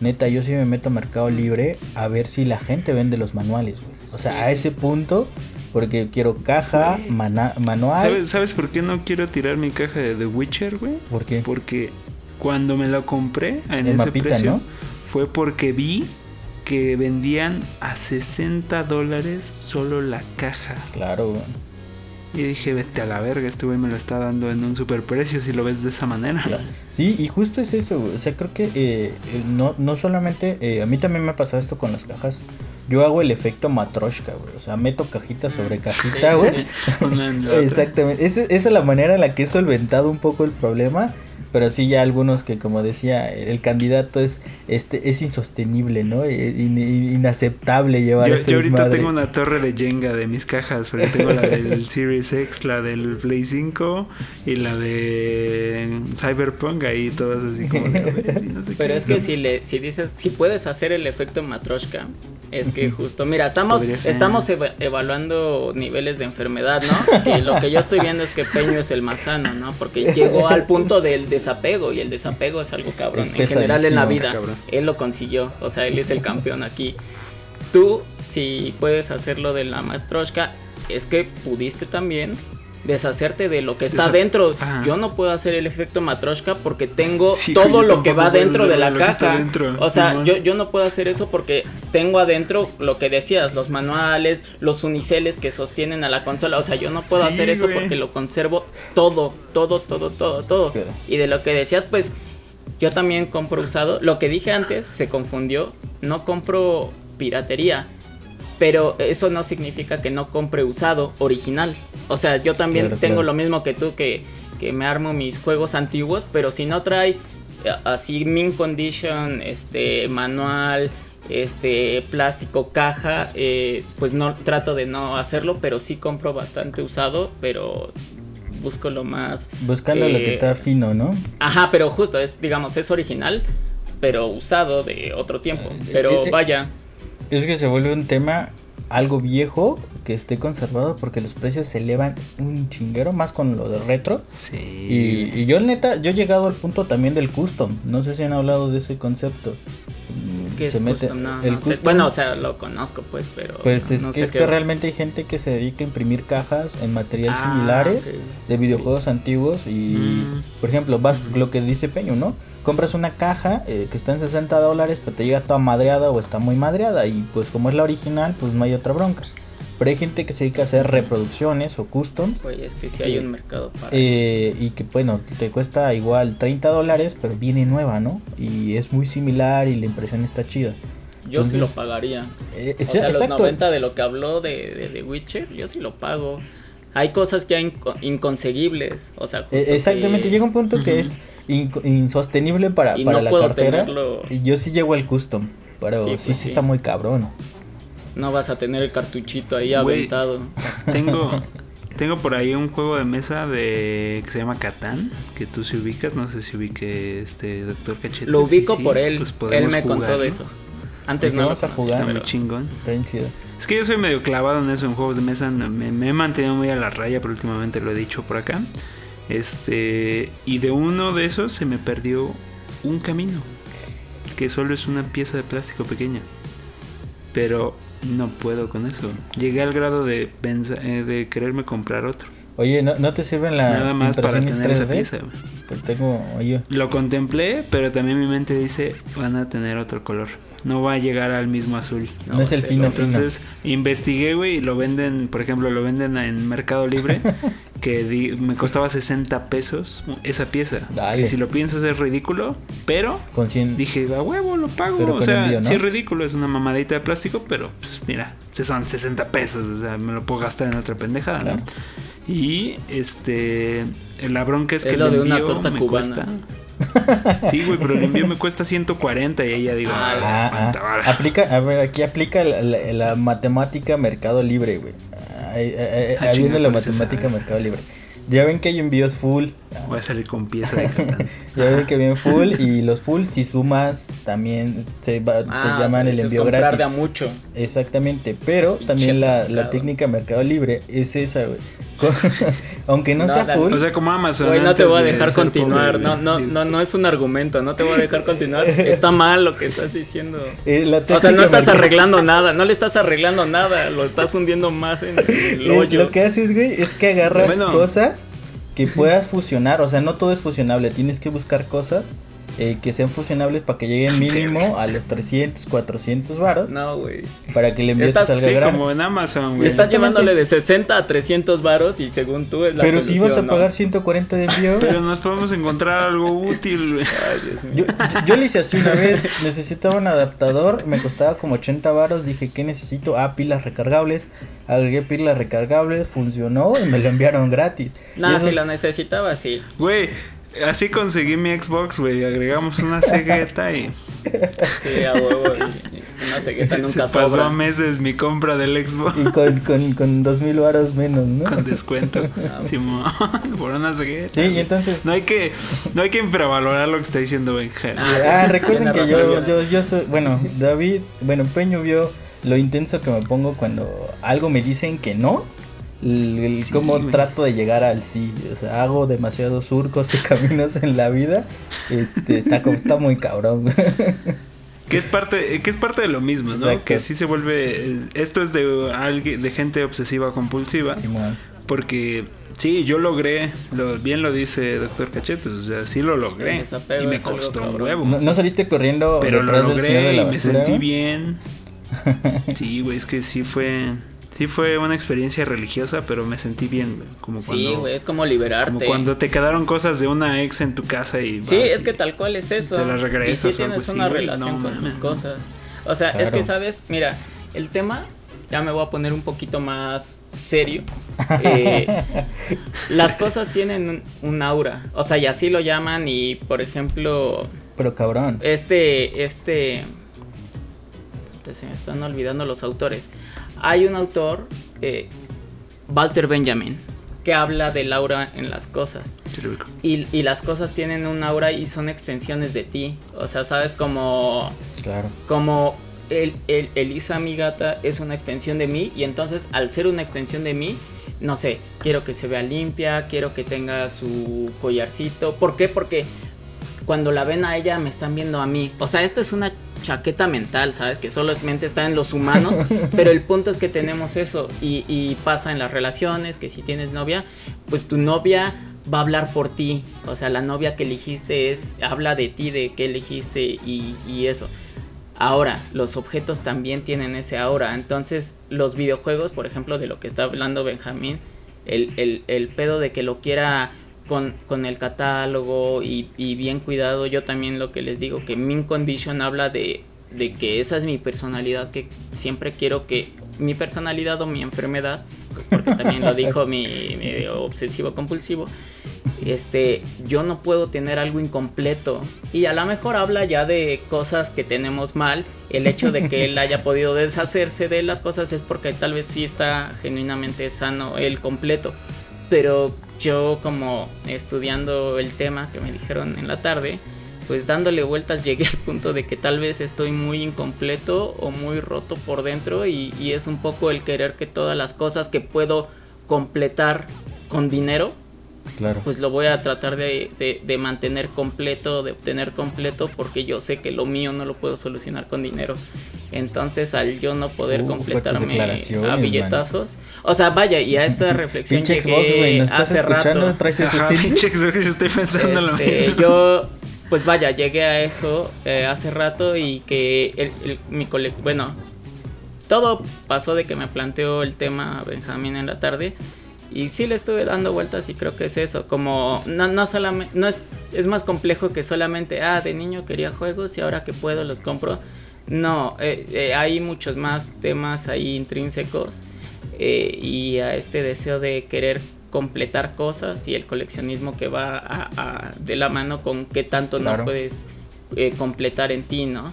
Neta, yo sí me meto a Mercado Libre a ver si la gente vende los manuales, güey. O sea, a ese punto, porque quiero caja, mana- manual. ¿sabes, ¿sabes por qué no quiero tirar mi caja de The Witcher, güey? ¿Por qué? Porque cuando me la compré en El ese mapita, precio ¿no? fue porque vi que vendían a 60 dólares solo la caja. Claro, güey. Y dije, vete a la verga, este güey me lo está dando en un superprecio si lo ves de esa manera. Sí, y justo es eso, güey. o sea, creo que eh, eh, no, no solamente, eh, a mí también me ha pasado esto con las cajas, yo hago el efecto matroshka, güey, o sea, meto cajita sobre cajita, güey. sí. Exactamente, esa, esa es la manera en la que he solventado un poco el problema, pero sí ya algunos que como decía, el candidato es este es insostenible, ¿no? Eh, in- in- inaceptable llevar Yo, este yo ahorita desmadre. tengo una torre de Jenga de mis cajas, porque tengo la del Series X, la del Play 5 y la de Cyberpunk, ahí todas así como de, sí, no sé Pero qué. es que si le, si dices, si puedes hacer el efecto matroshka, es que justo, mira, estamos, estamos eva- evaluando niveles de enfermedad, ¿no? Que lo que yo estoy viendo es que Peño es el más sano, ¿no? Porque llegó al punto del desapego y el desapego es algo cabrón. Es en general en la vida, Cabrón. él lo consiguió, o sea, él es el campeón aquí. Tú, si puedes hacerlo de la matroshka, es que pudiste también deshacerte de lo que está Desa- dentro. Ajá. Yo no puedo hacer el efecto matroshka porque tengo Sí, todo lo que va dentro de la caja. o sea, yo, yo no puedo hacer eso porque tengo adentro lo que decías, los manuales, los uniceles que sostienen a la consola. O sea, yo no puedo Sí, hacer eso porque lo conservo todo, todo, todo, todo, todo. Y de lo que decías, pues yo también compro usado. Lo que dije antes se confundió. No compro piratería. Pero eso no significa que no compre usado original. O sea, yo también Claro, tengo claro. lo mismo que tú, que, que me armo mis juegos antiguos, pero si no trae eh, así mint condition, este manual, este plástico, caja, eh, pues no trato de no hacerlo, pero sí compro bastante usado, pero busco lo más Buscando lo eh, que está fino, ¿no? Ajá, pero justo es, digamos, es original, pero usado de otro tiempo. Eh, Pero eh, vaya, Es que se vuelve un tema algo viejo que esté conservado porque los precios se elevan un chinguero más con lo de retro. Sí. Y, y yo neta, yo he llegado al punto también del custom. No sé si han hablado de ese concepto. Mm, ¿qué es se mete- custom? No, el no te- custom, bueno, o sea, lo conozco, pues, pero. pues es, no que, sé es qué- que realmente hay gente que se dedica a imprimir cajas en materiales Ah, similares de videojuegos antiguos y Mm. por ejemplo vas lo que dice Peño no compras una caja eh, que está en 60 dólares pero te llega toda madreada o está muy madreada y pues como es la original pues no hay otra bronca pero hay gente que se dedica a hacer reproducciones o custom Pues es que sí hay Eh, un mercado para. eh, y que bueno te cuesta igual 30 dólares pero viene nueva no y es muy similar y la impresión está chida eso. yo sí entonces- lo pagaría. Eh, O sí, sea, los exacto. 90 de lo que habló de, de, de Witcher, yo sí lo pago. Hay cosas ya inco- inconseguibles. O sea, justo Eh, Exactamente, que llega un punto que es inco- insostenible para, Y para no la puedo cartera. tenerlo. Y yo sí llego al custom, pero Sí, sí, pues sí, sí. está muy cabrón. no vas a tener el cartuchito ahí aventado. Tengo, tengo por ahí un juego de mesa de que se llama Catán, que tú si ubicas, no sé si ubique este Doctor Cachete. Lo ubico sí, por él. pues él me contó de eso. Antes Pues no lo vamos a jugar. Está muy chingón. Está bien chido. Es que yo soy medio clavado en eso, en juegos de mesa. Me, me he mantenido muy a la raya, pero últimamente lo he dicho por acá. Este, y de uno de esos se me perdió un camino, que solo es una pieza de plástico pequeña. Pero no puedo con eso. Llegué al grado de, pensa- eh, de quererme comprar otro. Oye, ¿no, no te sirven las Nada más para tener esa 3D? pieza. güey. Pues tengo, oye, Lo contemplé, pero también mi mente dice, van a tener otro color. No va a llegar al mismo azul. no, es el sé, fino Entonces investigué, güey, y lo venden, por ejemplo, lo venden en Mercado Libre, que di- me costaba 60 pesos esa pieza. Dale. Que si lo piensas es ridículo, pero fino. Con 100. dije, a huevo, lo pago. Pero o sea, envío, ¿no? sí es ridículo, es una mamadita de plástico, pero pues mira, se son 60 pesos, o sea, me lo puedo gastar en otra pendejada, Claro. ¿no? Y este, la bronca es, Es que lo el de una torta me cubana. cuesta- Sí, güey, pero el envío me cuesta 140 y ahí ya digo, Ah, ah, Ah, ah. Aplica, a ver, aquí aplica la, la- la matemática mercado libre, güey. Ahí, ahí- ahí Ah, viene la matemática mercado libre. Ya ven que hay envíos full. Voy a salir con pieza de ya ven que vienen full y los full si sumas también te, va, te llaman o sea, el envío comprar gratis. de a mucho. Exactamente, pero también la, la técnica Mercado Libre es esa, güey. Aunque no, No, sea full, O sea, como Amazon. Güey, no te voy a de dejar continuar. pobre, No, no, no, no es un argumento. No te voy a dejar continuar. Está mal lo que estás diciendo. eh, la O sea, no estás arreglando nada. No le estás arreglando nada. Lo estás hundiendo más en el Eh, hoyo. Lo que haces, güey, es que agarras Bueno. cosas que puedas fusionar. O sea, no todo es fusionable. Tienes que buscar cosas eh, que sean fusionables para que lleguen mínimo a los 300, 400 varos. No, güey. Para que envío te Estás- salga Sí, gratis. como en Amazon, güey. Estás llevándole de 60 a 300 varos y según tú es la Pero si solución, ibas a ¿no? pagar 140 de envío. Pero nos podemos encontrar algo útil, güey. Yo, yo, yo le hice así una vez, necesitaba un adaptador, me costaba como 80 varos, dije, ¿qué necesito? Ah, pilas recargables, agregué pilas recargables, funcionó y me lo enviaron gratis. Nah, si lo necesitaba, sí. Güey, así conseguí mi Xbox, güey. Agregamos una cegueta y Sí, a huevo. y- y Una cegueta se nunca pasó sobra. a meses mi compra del Xbox. Y con, con, con dos mil varos menos, ¿no? Con descuento. Ah, pues Simón, por una cegueta. Sí, y entonces... No hay que, no hay que infravalorar lo que está diciendo Benja. Ah, recuerden Tiene que yo, yo, yo soy, bueno, David, bueno, Peño vio lo intenso que me pongo cuando algo me dicen que no. El, el Sí, cómo güey. trato de llegar al sí, o sea, hago demasiados surcos y caminos en la vida, este, está, está muy cabrón. Que es parte, que es parte de lo mismo, ¿no? Exacto. Que sí se vuelve. Esto es de alguien, de gente obsesiva compulsiva. Simón. Porque sí, yo logré, lo, bien lo dice Doctor Cachetes, o sea, sí lo logré. Y me costó un huevo. ¿No, no saliste corriendo pero lo detrás del señor logré de y me sentí bien. Sí, güey, es que sí fue. Sí fue una experiencia religiosa, pero me sentí bien, Como Sí, cuando, güey, es como como liberarte. cuando te quedaron cosas de una ex en tu casa y Sí, es y- que tal cual es eso. te las regresas y sí tienes una relación no con tus ¿no? cosas. O sea, es que sabes, mira, el tema ya me voy a poner un poquito más serio. Eh, las cosas tienen un, aura, o sea, y así lo llaman y por ejemplo, Pero cabrón. este este se me están olvidando los autores. Hay un autor eh, Walter Benjamin que habla del aura en las cosas. Y, y las cosas tienen un aura y son extensiones de ti. O sea, sabes como, Claro. como el, el, Elisa, mi gata, es una extensión de mí. Y entonces, al ser una extensión de mí, no sé, quiero que se vea limpia, quiero que tenga su collarcito. ¿Por qué? Porque cuando la ven a ella, me están viendo a mí. O sea, esto es una chaqueta mental, ¿sabes? Que solamente está en los humanos. pero el punto es que tenemos eso. Y, y pasa en las relaciones, que si tienes novia, pues tu novia va a hablar por ti. O sea, la novia que elegiste es, habla de ti, de qué elegiste y, y eso. Ahora, los objetos también tienen ese aura. Entonces, los videojuegos, por ejemplo, de lo que está hablando Benjamín, el, el, el pedo de que lo quiera con, con el catálogo y, bien cuidado, yo también lo que les digo, que Min Condition habla de, de que esa es mi personalidad, que siempre quiero que mi personalidad o mi enfermedad, porque también lo dijo mi, mi obsesivo compulsivo, este, yo no puedo tener algo incompleto. Y a lo mejor habla ya de cosas que tenemos mal. El hecho de que él haya podido deshacerse de las cosas es porque tal vez sí está genuinamente sano el completo. Pero yo como estudiando el tema que me dijeron en la tarde, pues dándole vueltas llegué al punto de que tal vez estoy muy incompleto o muy roto por dentro y, y es un poco el querer que todas las cosas que puedo completar con dinero, Claro. pues lo voy a tratar de, de- de mantener completo, de obtener completo, porque yo sé que lo mío no lo puedo solucionar con dinero. Entonces, al yo no poder Uh, completarme a billetazos, o sea, vaya, y a esta reflexión Xbox, güey, ¿nos estás hace escuchando? rato. ¿Traes ese Ajá, Xbox, yo estoy pensando en lo Este, mismo. yo, pues vaya, llegué a eso eh, hace rato y que el, el- mi cole, bueno, todo pasó de que me planteó el tema Benjamín en la tarde y sí le estuve dando vueltas y creo que es eso, como no, no solamente, no es, es más complejo que solamente, ah, de niño quería juegos y ahora que puedo los compro. No, eh, eh, hay muchos más temas ahí intrínsecos eh, y a este deseo de querer completar cosas y el coleccionismo que va a- a- de la mano con qué tanto Claro. no puedes eh, completar en ti, ¿no?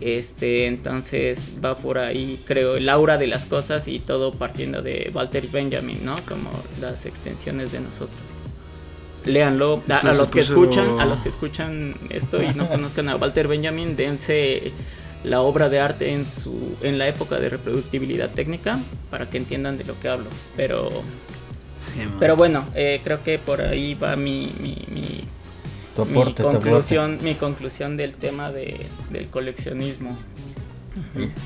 Este, entonces va por ahí, creo, el aura de las cosas y todo partiendo de Walter Benjamin, ¿no? Como las extensiones de nosotros. Léanlo. A, a los que puso- escuchan, a los que escuchan esto y no conozcan a Walter Benjamin, dense la obra de arte en su en la época de reproductibilidad técnica para que entiendan de lo que hablo. Pero Sí, pero bueno, eh, creo que por ahí va mi, mi, mi, Tu mi conclusión, mi conclusión del tema de, del coleccionismo.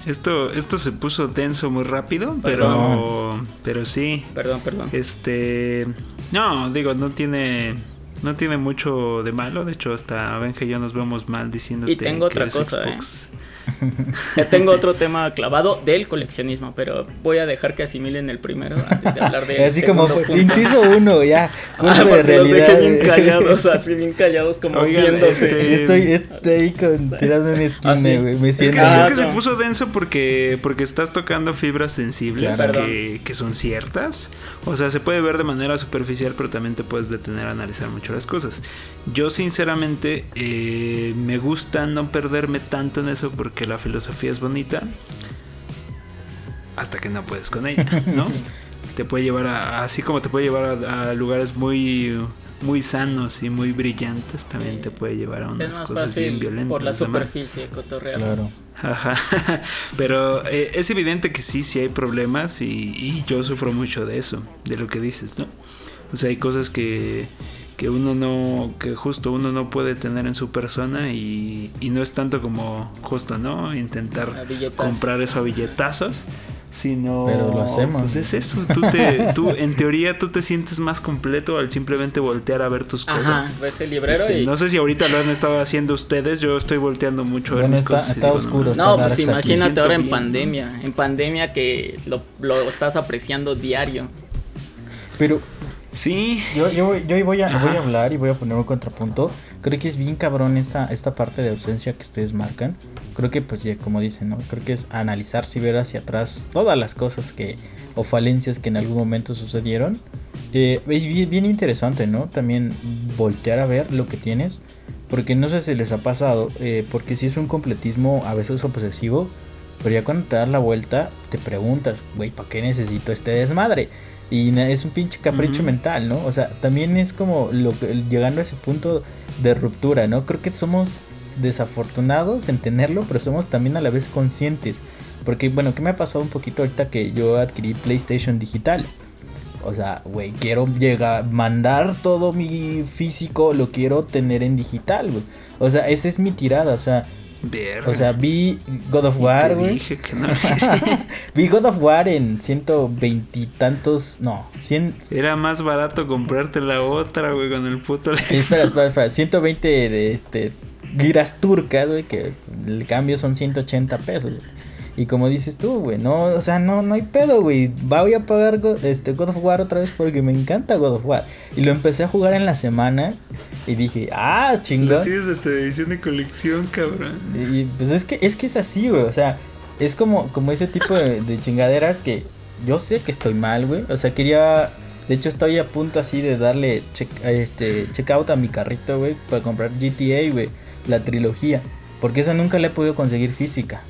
Esto, esto se puso tenso muy rápido, pero, pero sí. Perdón, perdón. Este. No, digo, no tiene. No tiene mucho de malo. De hecho, hasta Benja y yo nos vemos mal diciendo Y tengo otra eres cosa, ¿eh? Xbox. Ya tengo otro tema clavado del coleccionismo, pero voy a dejar que asimilen el primero antes de hablar de Así como fue, inciso uno, ya. Ah, de los realidad. dejé bien güey. callados, así bien callados, como Oigan, viéndose. este- Estoy, estoy ahí con, tirando una esquina, Ah, sí. güey. Me Es que, siento. Es que se puso denso porque, porque estás tocando fibras sensibles Claro. que, que son ciertas. O sea, se puede ver de manera superficial, pero también te puedes detener a analizar mucho las cosas. Yo sinceramente eh, me gusta no perderme tanto en eso porque la filosofía es bonita. Hasta que no puedes con ella, ¿no? Sí. Te puede llevar a, así como te puede llevar a, a lugares muy muy sanos y muy brillantes, también Sí. te puede llevar a Es unas más cosas bien violentas. por la superficie cotorrear. Claro. Ajá. Pero eh, es evidente que sí, sí hay problemas y, y yo sufro mucho de eso, de lo que dices, ¿no? O sea, hay cosas que, que uno no, que justo uno no puede tener en su persona y, y no es tanto como justo, ¿no? Intentar comprar eso a billetazos, sino... Pero lo hacemos. Pues es eso, tú, te, tú en teoría tú te sientes más completo al simplemente voltear a ver tus Ajá, cosas. ves el librero Este, y... No sé si ahorita lo han estado haciendo ustedes, yo estoy volteando mucho a ver mis está- cosas. está digo, oscuro, No, pues imagínate ahora en bien, pandemia. En pandemia que lo, lo estás apreciando diario. Pero Sí, yo, yo, voy- yo hoy voy a, Ajá. voy a hablar y voy a poner un contrapunto. Creo que es bien cabrón esta, esta parte de ausencia que ustedes marcan. Creo que, pues, ya como dicen, ¿no? Creo que es analizarse y ver hacia atrás todas las cosas que o falencias que en algún momento sucedieron. Eh, es bien, bien interesante, ¿no? También voltear a ver lo que tienes. Porque no sé si les ha pasado, eh, porque si es un completismo a veces obsesivo, pero ya cuando te das la vuelta, te preguntas, güey, ¿para qué necesito este desmadre? Y es un pinche capricho mental, ¿no? O sea, también es como lo que- llegando a ese punto de ruptura, ¿no? Creo que somos desafortunados en tenerlo, pero somos también a la vez conscientes. Porque, bueno, ¿qué me ha pasado un poquito ahorita que yo adquirí PlayStation digital? O sea, güey, quiero llegar, mandar todo mi físico, lo quiero tener en digital, güey. O sea, esa es mi tirada, o sea, verga. o sea, vi God of War, güey. dije que no. vi God of War en 120 y tantos, no, 100, Era más barato comprarte la otra, güey, con el puto. espera, espera, espera, 120 de este liras turcas, güey, que el cambio son 180 pesos. güey. Y como dices tú, güey, no, o sea, no, no hay pedo, güey. Voy a pagar Go- este God of War otra vez porque me encanta God of War. Y lo empecé a jugar en la semana y dije, ah, Lo chingón. tienes hasta edición de colección, cabrón. Y pues es que es que es así, güey. O sea, es como, como ese tipo de, de chingaderas que yo sé que estoy mal, güey. O sea, quería. De hecho, estoy a punto así de darle check, a este, check out a mi carrito, güey, para comprar GTA, güey, la trilogía. Porque esa nunca la he podido conseguir física.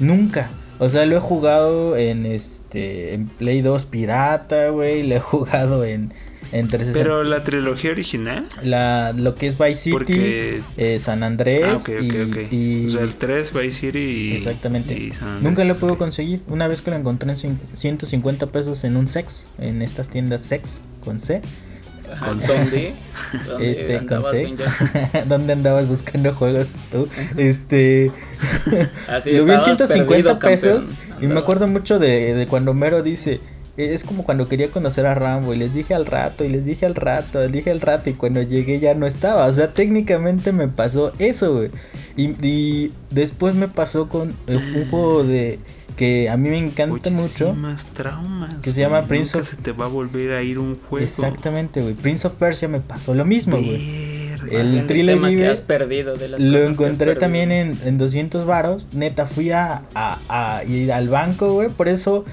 Nunca. O sea, lo he jugado en este en Play 2 pirata, güey, lo he jugado en en 360. Pero la trilogía original. la lo que es Vice City, Porque. eh, San Andrés Ah, y, ok. y- O sea, el 3, Vice City y. Exactamente. y San Andreas. Nunca lo puedo conseguir. Una vez que lo encontré en cin- 150 pesos en un sex, en estas tiendas sex con C. Con Zombie. Este, con sex. ¿Dónde andabas buscando juegos tú? Este. Así lo vi en estabas 150 perdido, pesos. Y me acuerdo mucho de, de cuando Mero dice. "Eh, Es como cuando quería conocer a Rambo y les dije al rato y les dije al rato, les dije al rato y cuando llegué ya no estaba. O sea, técnicamente me pasó eso, güey. Y, y después me pasó con el- un juego de que a mí me encanta Oye, mucho. sí, más traumas. que se llama güey. Prince Nunca of- se te va a volver a ir un juego. Exactamente, güey. Prince of Persia me pasó lo mismo, güey. El trilogy, que has perdido, de las Lo cosas que has encontré también en, en 200 varos. Neta, fui a, a, a ir al banco, güey. Por eso,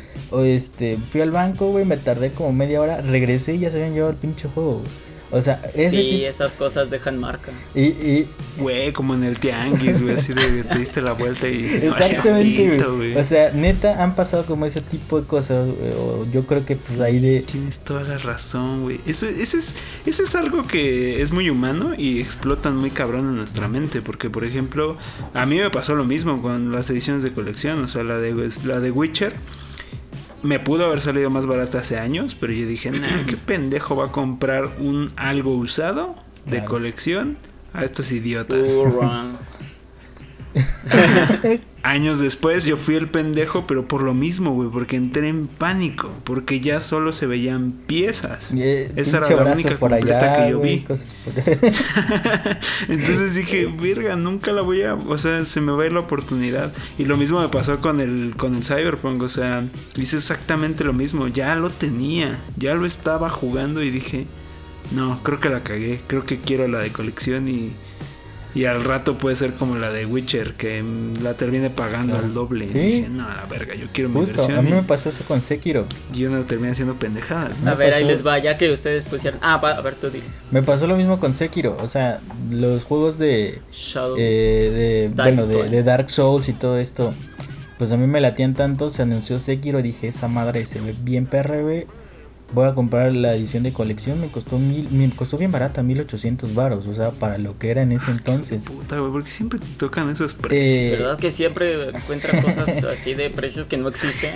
este, fui al banco, güey. Me tardé como media hora. Regresé y ya se habían llevado el pinche juego, güey. O sea, ese Sí, esas cosas dejan marca. y, y Güey, como en el tianguis, güey, así de te diste la vuelta y... exactamente, güey. O sea, neta han pasado como ese tipo de cosas, güey, o yo creo que pues ahí de Tienes toda la razón, güey. Eso, eso, es, eso es algo que es muy humano y explotan muy cabrón en nuestra mente. Porque, por ejemplo, a mí me pasó lo mismo con las ediciones de colección. O sea, la de, la de Witcher me pudo haber salido más barata hace años. Pero yo dije, nah, qué pendejo va a comprar un algo usado de Claro. colección a estos idiotas. Años después yo fui el pendejo, pero por lo mismo, güey, porque entré en pánico, porque ya solo se veían piezas. eh, Esa era la única por completa allá, que yo vi. cosas por- Entonces dije, verga, nunca la voy a, o sea, se me va a ir la oportunidad. Y lo mismo me pasó con el con el Cyberpunk, o sea, hice exactamente lo mismo, ya lo tenía, ya lo estaba jugando y dije, no, creo que la cagué, creo que quiero la de colección y y al rato puede ser como la de Witcher, que la termine pagando Claro. al doble. Y Sí. dije, no, la verga, yo quiero mi Justo, versión. a mí y- me pasó eso con Sekiro. y yo no terminé haciendo pendejadas. ¿no? A ver, ahí les va, ya que ustedes pusieron. Ah, va, a ver, tú di. Me pasó lo mismo con Sekiro, o sea, los juegos de Shadow. eh, de bueno, de. Dark Souls y todo esto. Pues a mí me latían tanto, se anunció Sekiro, dije, esa madre se ve bien güey. Voy a comprar la edición de colección, me costó mil, me costó bien barata, 1800 varos, o sea, para lo que era en ese entonces. Puta, güey, porque siempre te tocan esos precios. Eh, ¿Verdad que siempre encuentran cosas así de precios que no existen?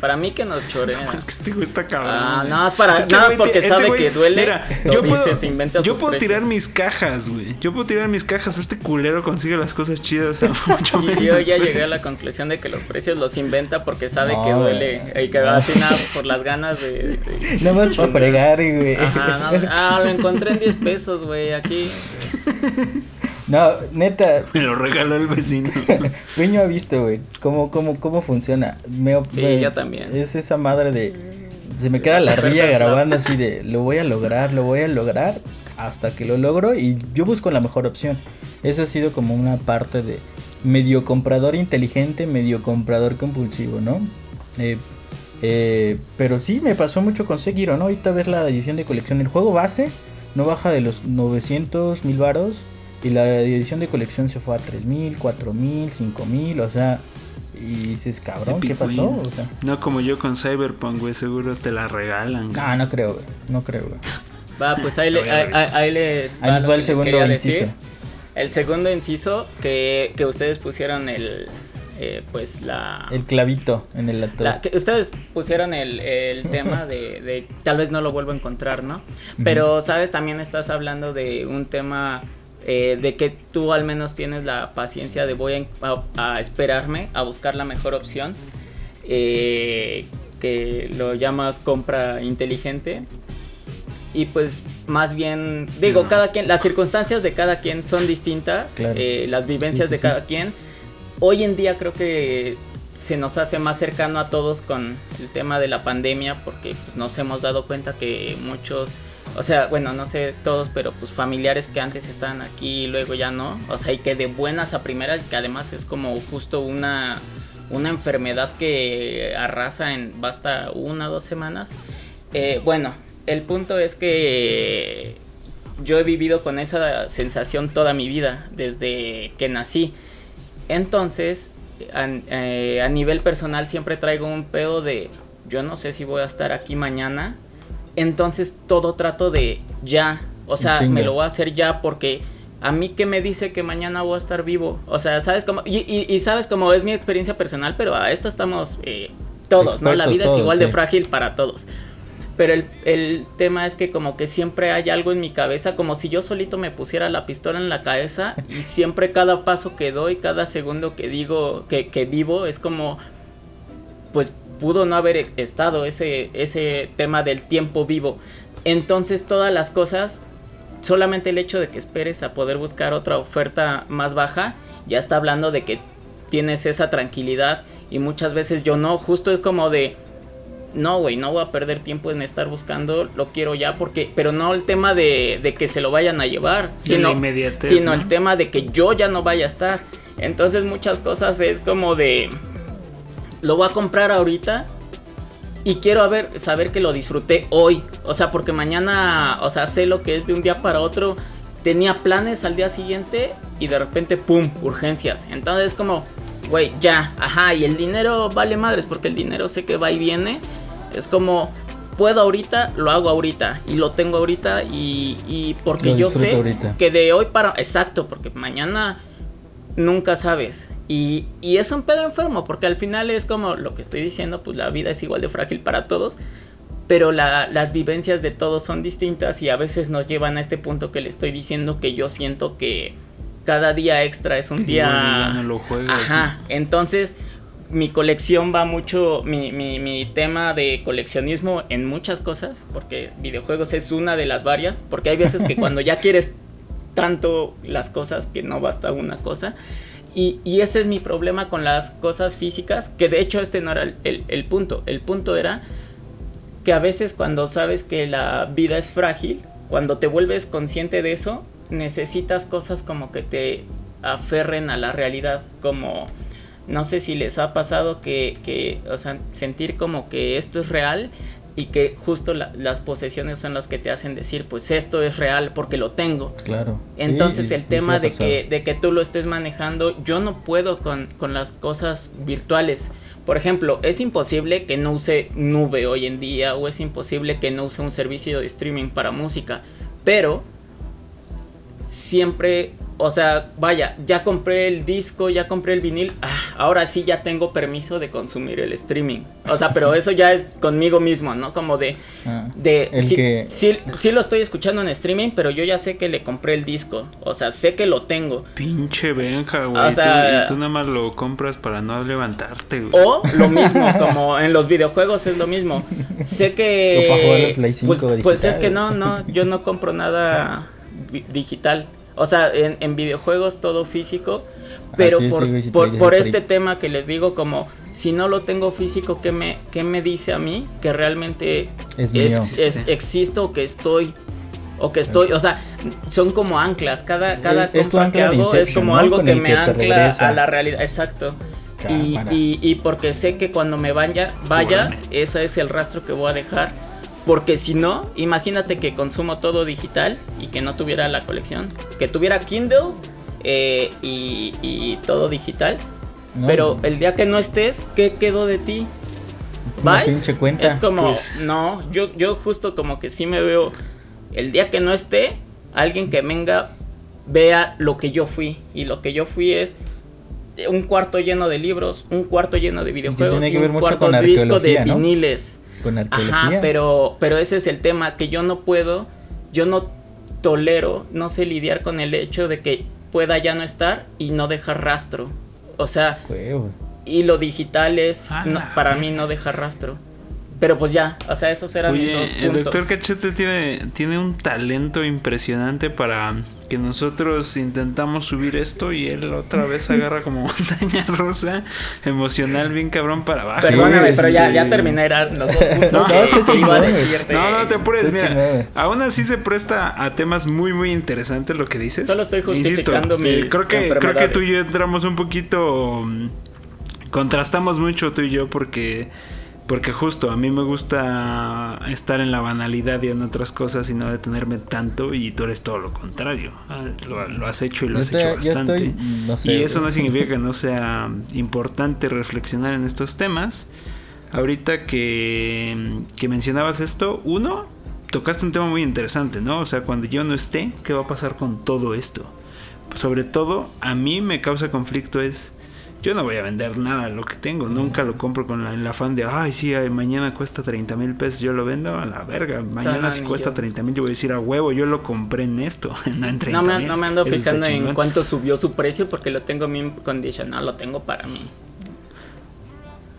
Para mí que nos chorean. Es que este güey está cabrón. Ah, nada más para- Este nada güey porque ti- sabe güey- que duele, Mira, yo dice, puedo, se inventa yo sus puedo tirar mis cajas, güey. Yo puedo tirar mis cajas, pero este culero consigue las cosas chidas a mucho Y yo ya llegué a la conclusión de que los precios los inventa porque sabe No, que duele güey. y que va así nada por las ganas de. de- Nada más para fregar, güey. Ajá, no, ah, lo encontré en 10 pesos, güey, aquí. No, neta, Me lo regaló el vecino. Peño ha visto, güey, cómo, cómo, cómo funciona. Me, Sí, me- yo también. Es esa madre de... Se me queda la ría grabando así de, lo voy a lograr, lo voy a lograr, hasta que lo logro y yo busco la mejor opción. Esa ha sido como una parte de medio comprador inteligente, medio comprador compulsivo, ¿no? Eh, eh, pero sí, me pasó mucho con Sekiro, ¿no? Ahorita ver la edición de colección. El juego base no baja de los 900 mil varos. Y la edición de colección se fue a 3000, 4000, 5000. O sea, y dices, cabrón, ¿qué pasó? O sea, No como yo con Cyberpunk, güey. Seguro te la regalan. güey. ah, no creo, güey. No creo, güey. Va, pues ahí, le- ahí, ahí- les Ahí les va el segundo inciso. decir. El segundo inciso que, que ustedes pusieron el. Eh, pues la. El clavito en el. La- que ustedes pusieron el, el tema de, de tal vez no lo vuelvo a encontrar, ¿no? Pero, ¿sabes? También estás hablando de un tema eh, de que tú al menos tienes la paciencia de voy a, en- a- a esperarme a buscar la mejor opción, eh, que lo llamas compra inteligente. Y pues más bien, digo, No. cada quien, las circunstancias de cada quien son distintas, Claro. eh, las vivencias Sí, sí, de cada quien. Hoy en día creo que se nos hace más cercano a todos con el tema de la pandemia porque pues, nos hemos dado cuenta que muchos, o sea, bueno, no sé todos, pero pues familiares que antes estaban aquí y luego ya no, o sea, y que de buenas a primeras, que además es como justo una, una enfermedad que arrasa en basta una o dos semanas. Eh, bueno, el punto es que yo he vivido con esa sensación toda mi vida, desde que nací. Entonces, a, eh, a nivel personal siempre traigo un pedo de, yo no sé si voy a estar aquí mañana. Entonces todo trato de ya, o sea, me lo voy a hacer ya porque a mí que me dice que mañana voy a estar vivo. O sea, sabes cómo, y, y- y sabes cómo es mi experiencia personal, pero a esto estamos eh, todos, ¿no? La vida es igual de frágil para todos. Pero el, el tema es que como que siempre hay algo en mi cabeza, como si yo solito me pusiera la pistola en la cabeza y siempre cada paso que doy, cada segundo que digo, que, que vivo, es como, pues pudo no haber estado ese, ese tema del tiempo vivo. Entonces todas las cosas, solamente el hecho de que esperes a poder buscar otra oferta más baja, ya está hablando de que tienes esa tranquilidad y muchas veces yo no, justo es como de no, güey, no voy a perder tiempo en estar buscando, lo quiero ya porque, pero no el tema de, de que se lo vayan a llevar, sino, inmediatez, sino ¿no? el tema de que yo ya no vaya a estar. Entonces muchas cosas es como de, lo voy a comprar ahorita y quiero saber que lo disfruté hoy. O sea, porque mañana, o sea, sé lo que es de un día para otro. Tenía planes al día siguiente y de repente, ¡pum!, urgencias. Entonces es como, güey, ya, ajá, y el dinero vale madres porque el dinero sé que va y viene. Es como, puedo ahorita, lo hago ahorita y lo tengo ahorita y, y porque yo sé que de hoy para, exacto, porque mañana nunca sabes. Y, y, es un pedo enfermo, porque al final es como lo que estoy diciendo, pues la vida es igual de frágil para todos, pero la, las vivencias de todos son distintas y a veces nos llevan a este punto que le estoy diciendo que yo siento que cada día extra es un día... No lo Ajá, entonces mi colección va mucho, mi, mi, mi, tema de coleccionismo en muchas cosas, porque videojuegos es una de las varias, porque hay veces que cuando ya quieres tanto las cosas que no basta una cosa. Y, ese es mi problema con las cosas físicas, que de hecho este no era el, punto. El punto era que a veces cuando sabes que la vida es frágil, cuando te vuelves consciente de eso, necesitas cosas como que te aferren a la realidad, como no sé si les ha pasado que, que o sea, sentir como que esto es real y que justo las posesiones son las que te hacen decir, pues esto es real porque lo tengo. Claro. Entonces el tema de que, de que tú lo estés manejando, yo no puedo con, con, las cosas virtuales. Por ejemplo, es imposible que no use nube hoy en día o es imposible que no use un servicio de streaming para música, pero siempre o sea, vaya, ya compré el disco, ya compré el vinil, ah, ahora sí ya tengo permiso de consumir el streaming. O sea, pero eso ya es conmigo mismo, ¿no? Como de, ah, de sí, sí, lo estoy escuchando en streaming, pero yo ya sé que le compré el disco. O sea, sé que lo tengo. Pinche Benja, güey. O sea, tú, nada más lo compras para no levantarte, güey. O lo mismo, como en los videojuegos es lo mismo. Sé que... pues, pues es que no, no, yo no compro nada digital. O sea, en, videojuegos todo físico, pero por, por, este tema que les digo, como si no lo tengo físico, ¿qué me, qué me dice a mí que realmente es, es, existo o que estoy? O que estoy, o sea, son como anclas. Cada, cada compra que hago es como algo que me ancla a la realidad. Exacto. Y, y, y, porque sé que cuando me vaya, vaya, ese es el rastro que voy a dejar porque si no, imagínate que consumo todo digital y que no tuviera la colección. Que tuviera Kindle eh, y, todo digital. pero el día que no estés, ¿qué quedó de ti? ¿Bytes? Cuenta. Es como, pues. no, yo, yo justo como que sí me veo. El día que no esté, alguien que venga vea lo que yo fui. Y lo que yo fui es un cuarto lleno de libros, un cuarto lleno de videojuegos y un cuarto disco de viniles. Ajá, pero, pero ese es el tema, que yo no puedo, yo no tolero, no sé lidiar con el hecho de que pueda ya no estar y no dejar rastro. O sea, y lo digital es, para mí no dejar rastro. Pero pues ya, o sea, esos eran mis dos puntos. El doctor Cachete tiene, tiene un talento impresionante para que nosotros intentamos subir esto y él otra vez agarra como montaña rusa emocional bien cabrón para abajo. Perdóname, pero ya, ya terminé los dos puntos no, no, te apures, mira. Aún así se presta a temas muy, muy interesantes lo que dices. Solo estoy justificando mis creo que, creo que tú y yo entramos un poquito... Mm, contrastamos mucho tú y yo porque porque justo a mí me gusta estar en la banalidad y en otras cosas y no detenerme tanto y tú eres todo lo contrario. Ah, lo, has hecho y lo has hecho bastante. y eso no significa que no sea importante reflexionar en estos temas. Ahorita que, que mencionabas esto, uno, tocaste un tema muy interesante, ¿no? O sea, cuando yo no esté, ¿qué va a pasar con todo esto? sobre todo, a mí me causa conflicto es yo no voy a vender nada lo que tengo. Nunca lo compro con el afán de, ay, sí, mañana cuesta 30 mil pesos, yo lo vendo a la verga. Mañana si cuesta 30 mil, yo voy a decir a huevo, yo lo compré en esto. no, me, no me ando fijando en cuánto subió su precio porque lo tengo bien condicionado, lo tengo para mí.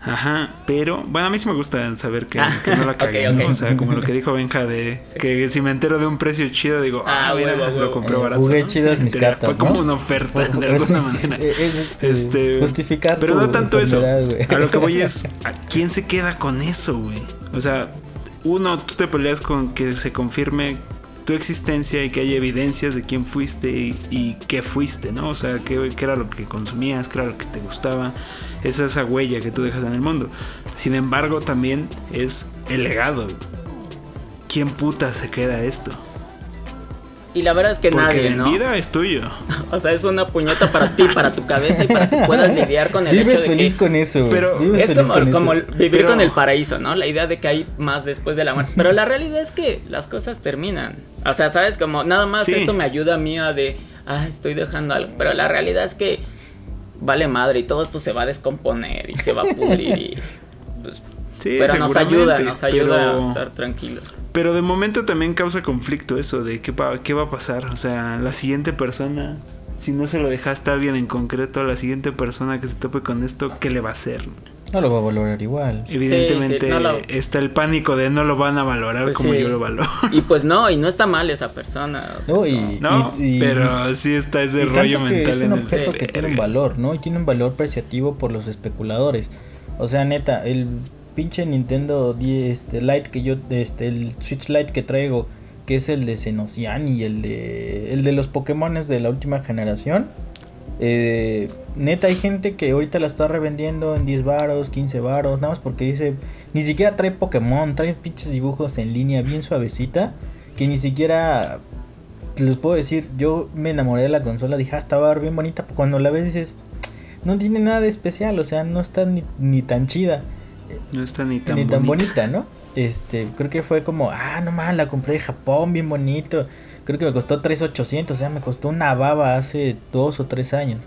Ajá, pero bueno, a mí sí me gusta saber que, no la cagué, O sea, como lo que dijo Benja de que si me entero de un precio chido, digo, ah, ah lo compré eh, barato. Jugué chidas mis cartas. Fue como una oferta de alguna manera. Es este, este, justificar. Pero no tanto eso. A lo que voy es, ¿a quién se queda con eso, güey? O sea, uno, tú te peleas con que se confirme tu existencia y que haya evidencias de quién fuiste y, qué fuiste, ¿no? O sea, qué, qué, era lo que consumías, qué era lo que te gustaba. Esa es esa huella que tú dejas en el mundo. Sin embargo, también es el legado. ¿Quién puta se queda esto? Y la verdad es que Porque nadie, en ¿no? vida es tuyo. O sea, es una puñeta para ti, para tu cabeza y para que puedas lidiar con el Vives hecho de feliz que con eso. Pero es como, con como eso. vivir Pero- con el paraíso, ¿no? La idea de que hay más después de la muerte. Pero la realidad es que las cosas terminan. O sea, ¿sabes? Como nada más Sí. esto me ayuda a mí a de, ah, estoy dejando algo. Pero la realidad es que vale madre y todo esto se va a descomponer y se va a pudrir y pues... Sí, pero nos ayuda, nos ayuda pero- a estar tranquilos. Pero de momento también causa conflicto eso de qué va, qué va a pasar. O sea, la siguiente persona, si no se lo dejaste a alguien en concreto, la siguiente persona que se tope con esto, ¿qué le va a hacer? No lo va a valorar igual. Evidentemente no lo- está el pánico de no lo van a valorar Pues como sí. yo lo valoro. Y pues no, y no está mal esa persona. o sea, No, y- No, y- pero sí está ese Y rollo tanto que mental es un en el objeto que cerebro. tiene un valor, ¿no? Y tiene un valor apreciativo por los especuladores. O sea, neta, el pinche Nintendo 10 este, Lite que yo, este, el Switch Lite que traigo, que es el de Xenocian y el de, el de los Pokémones de la última generación. Eh, neta, hay gente que ahorita la está revendiendo en 10 varos, 15 varos, nada más porque dice, ni siquiera trae Pokémon, trae pinches dibujos en línea bien suavecita, que ni siquiera les puedo decir, yo me enamoré de la consola, dije, ah, estaba bien bonita. Cuando la ves dices, no tiene nada de especial, o sea, no está ni, ni tan chida, No está ni tan, ni tan bonita. bonita, ¿no? Este, creo que fue como, ah, no más, la compré de Japón, bien bonito. Creo que me costó 3,800, o sea, me costó una baba hace dos o tres años.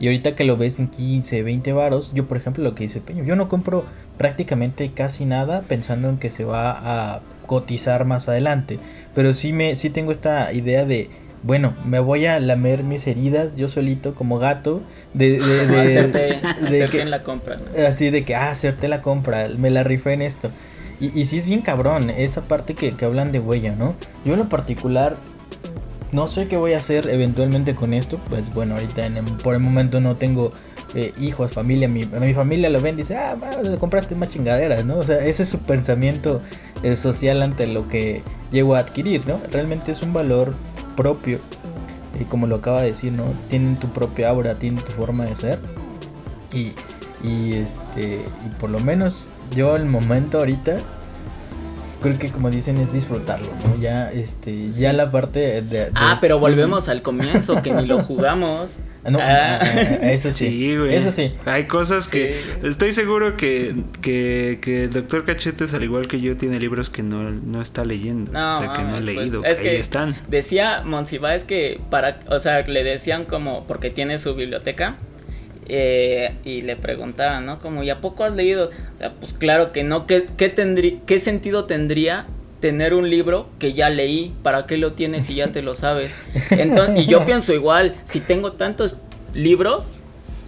Y ahorita que lo ves en 15, 20 varos, yo por ejemplo lo que dice Peño, yo no compro prácticamente casi nada pensando en que se va a cotizar más adelante. Pero sí me, sí tengo esta idea de, bueno, me voy a lamer mis heridas yo solito como gato. De, de, como de- hacerte, de hacerte que- en la compra. ¿no? Así de que, ah, hacerte la compra, me la rifé en esto. Y, y sí es bien cabrón, esa parte que, que hablan de huella, ¿no? Yo en lo particular, no sé qué voy a hacer eventualmente con esto. Pues bueno, ahorita en el- por el momento no tengo eh, hijos, familia. Mi, mi familia lo ven y dice, ah, compraste más chingaderas, ¿no? O sea, ese es su pensamiento eh, social ante lo que llego a adquirir, ¿no? Realmente es un valor propio. Y como lo acaba de decir, ¿no? Tienen tu propia aura, tienen tu forma de ser. Y, y este, y por lo menos yo el momento ahorita creo que como dicen es disfrutarlo, ¿no? Ya este, ya la parte de, de- Ah, pero volvemos al comienzo, que ni lo jugamos. Ah, no, Ah. ah, eso sí. Sí, güey. Eso sí. Hay cosas que. Sí. Estoy seguro que, que, que el doctor Cachetes, al igual que yo, tiene libros que no, no está leyendo. No, o sea, que no ha pues, leído. es ahí que están. Decía Monsiváis que para, o sea, le decían como, porque tiene su biblioteca, eh, y le preguntaban, ¿no? Como, ¿y a poco has leído? O sea, pues claro que no, ¿qué, qué, tendrí- qué sentido tendría tener un libro que ya leí? ¿Para qué lo tienes si ya te lo sabes? Entonces, y yo pienso igual, si tengo tantos libros,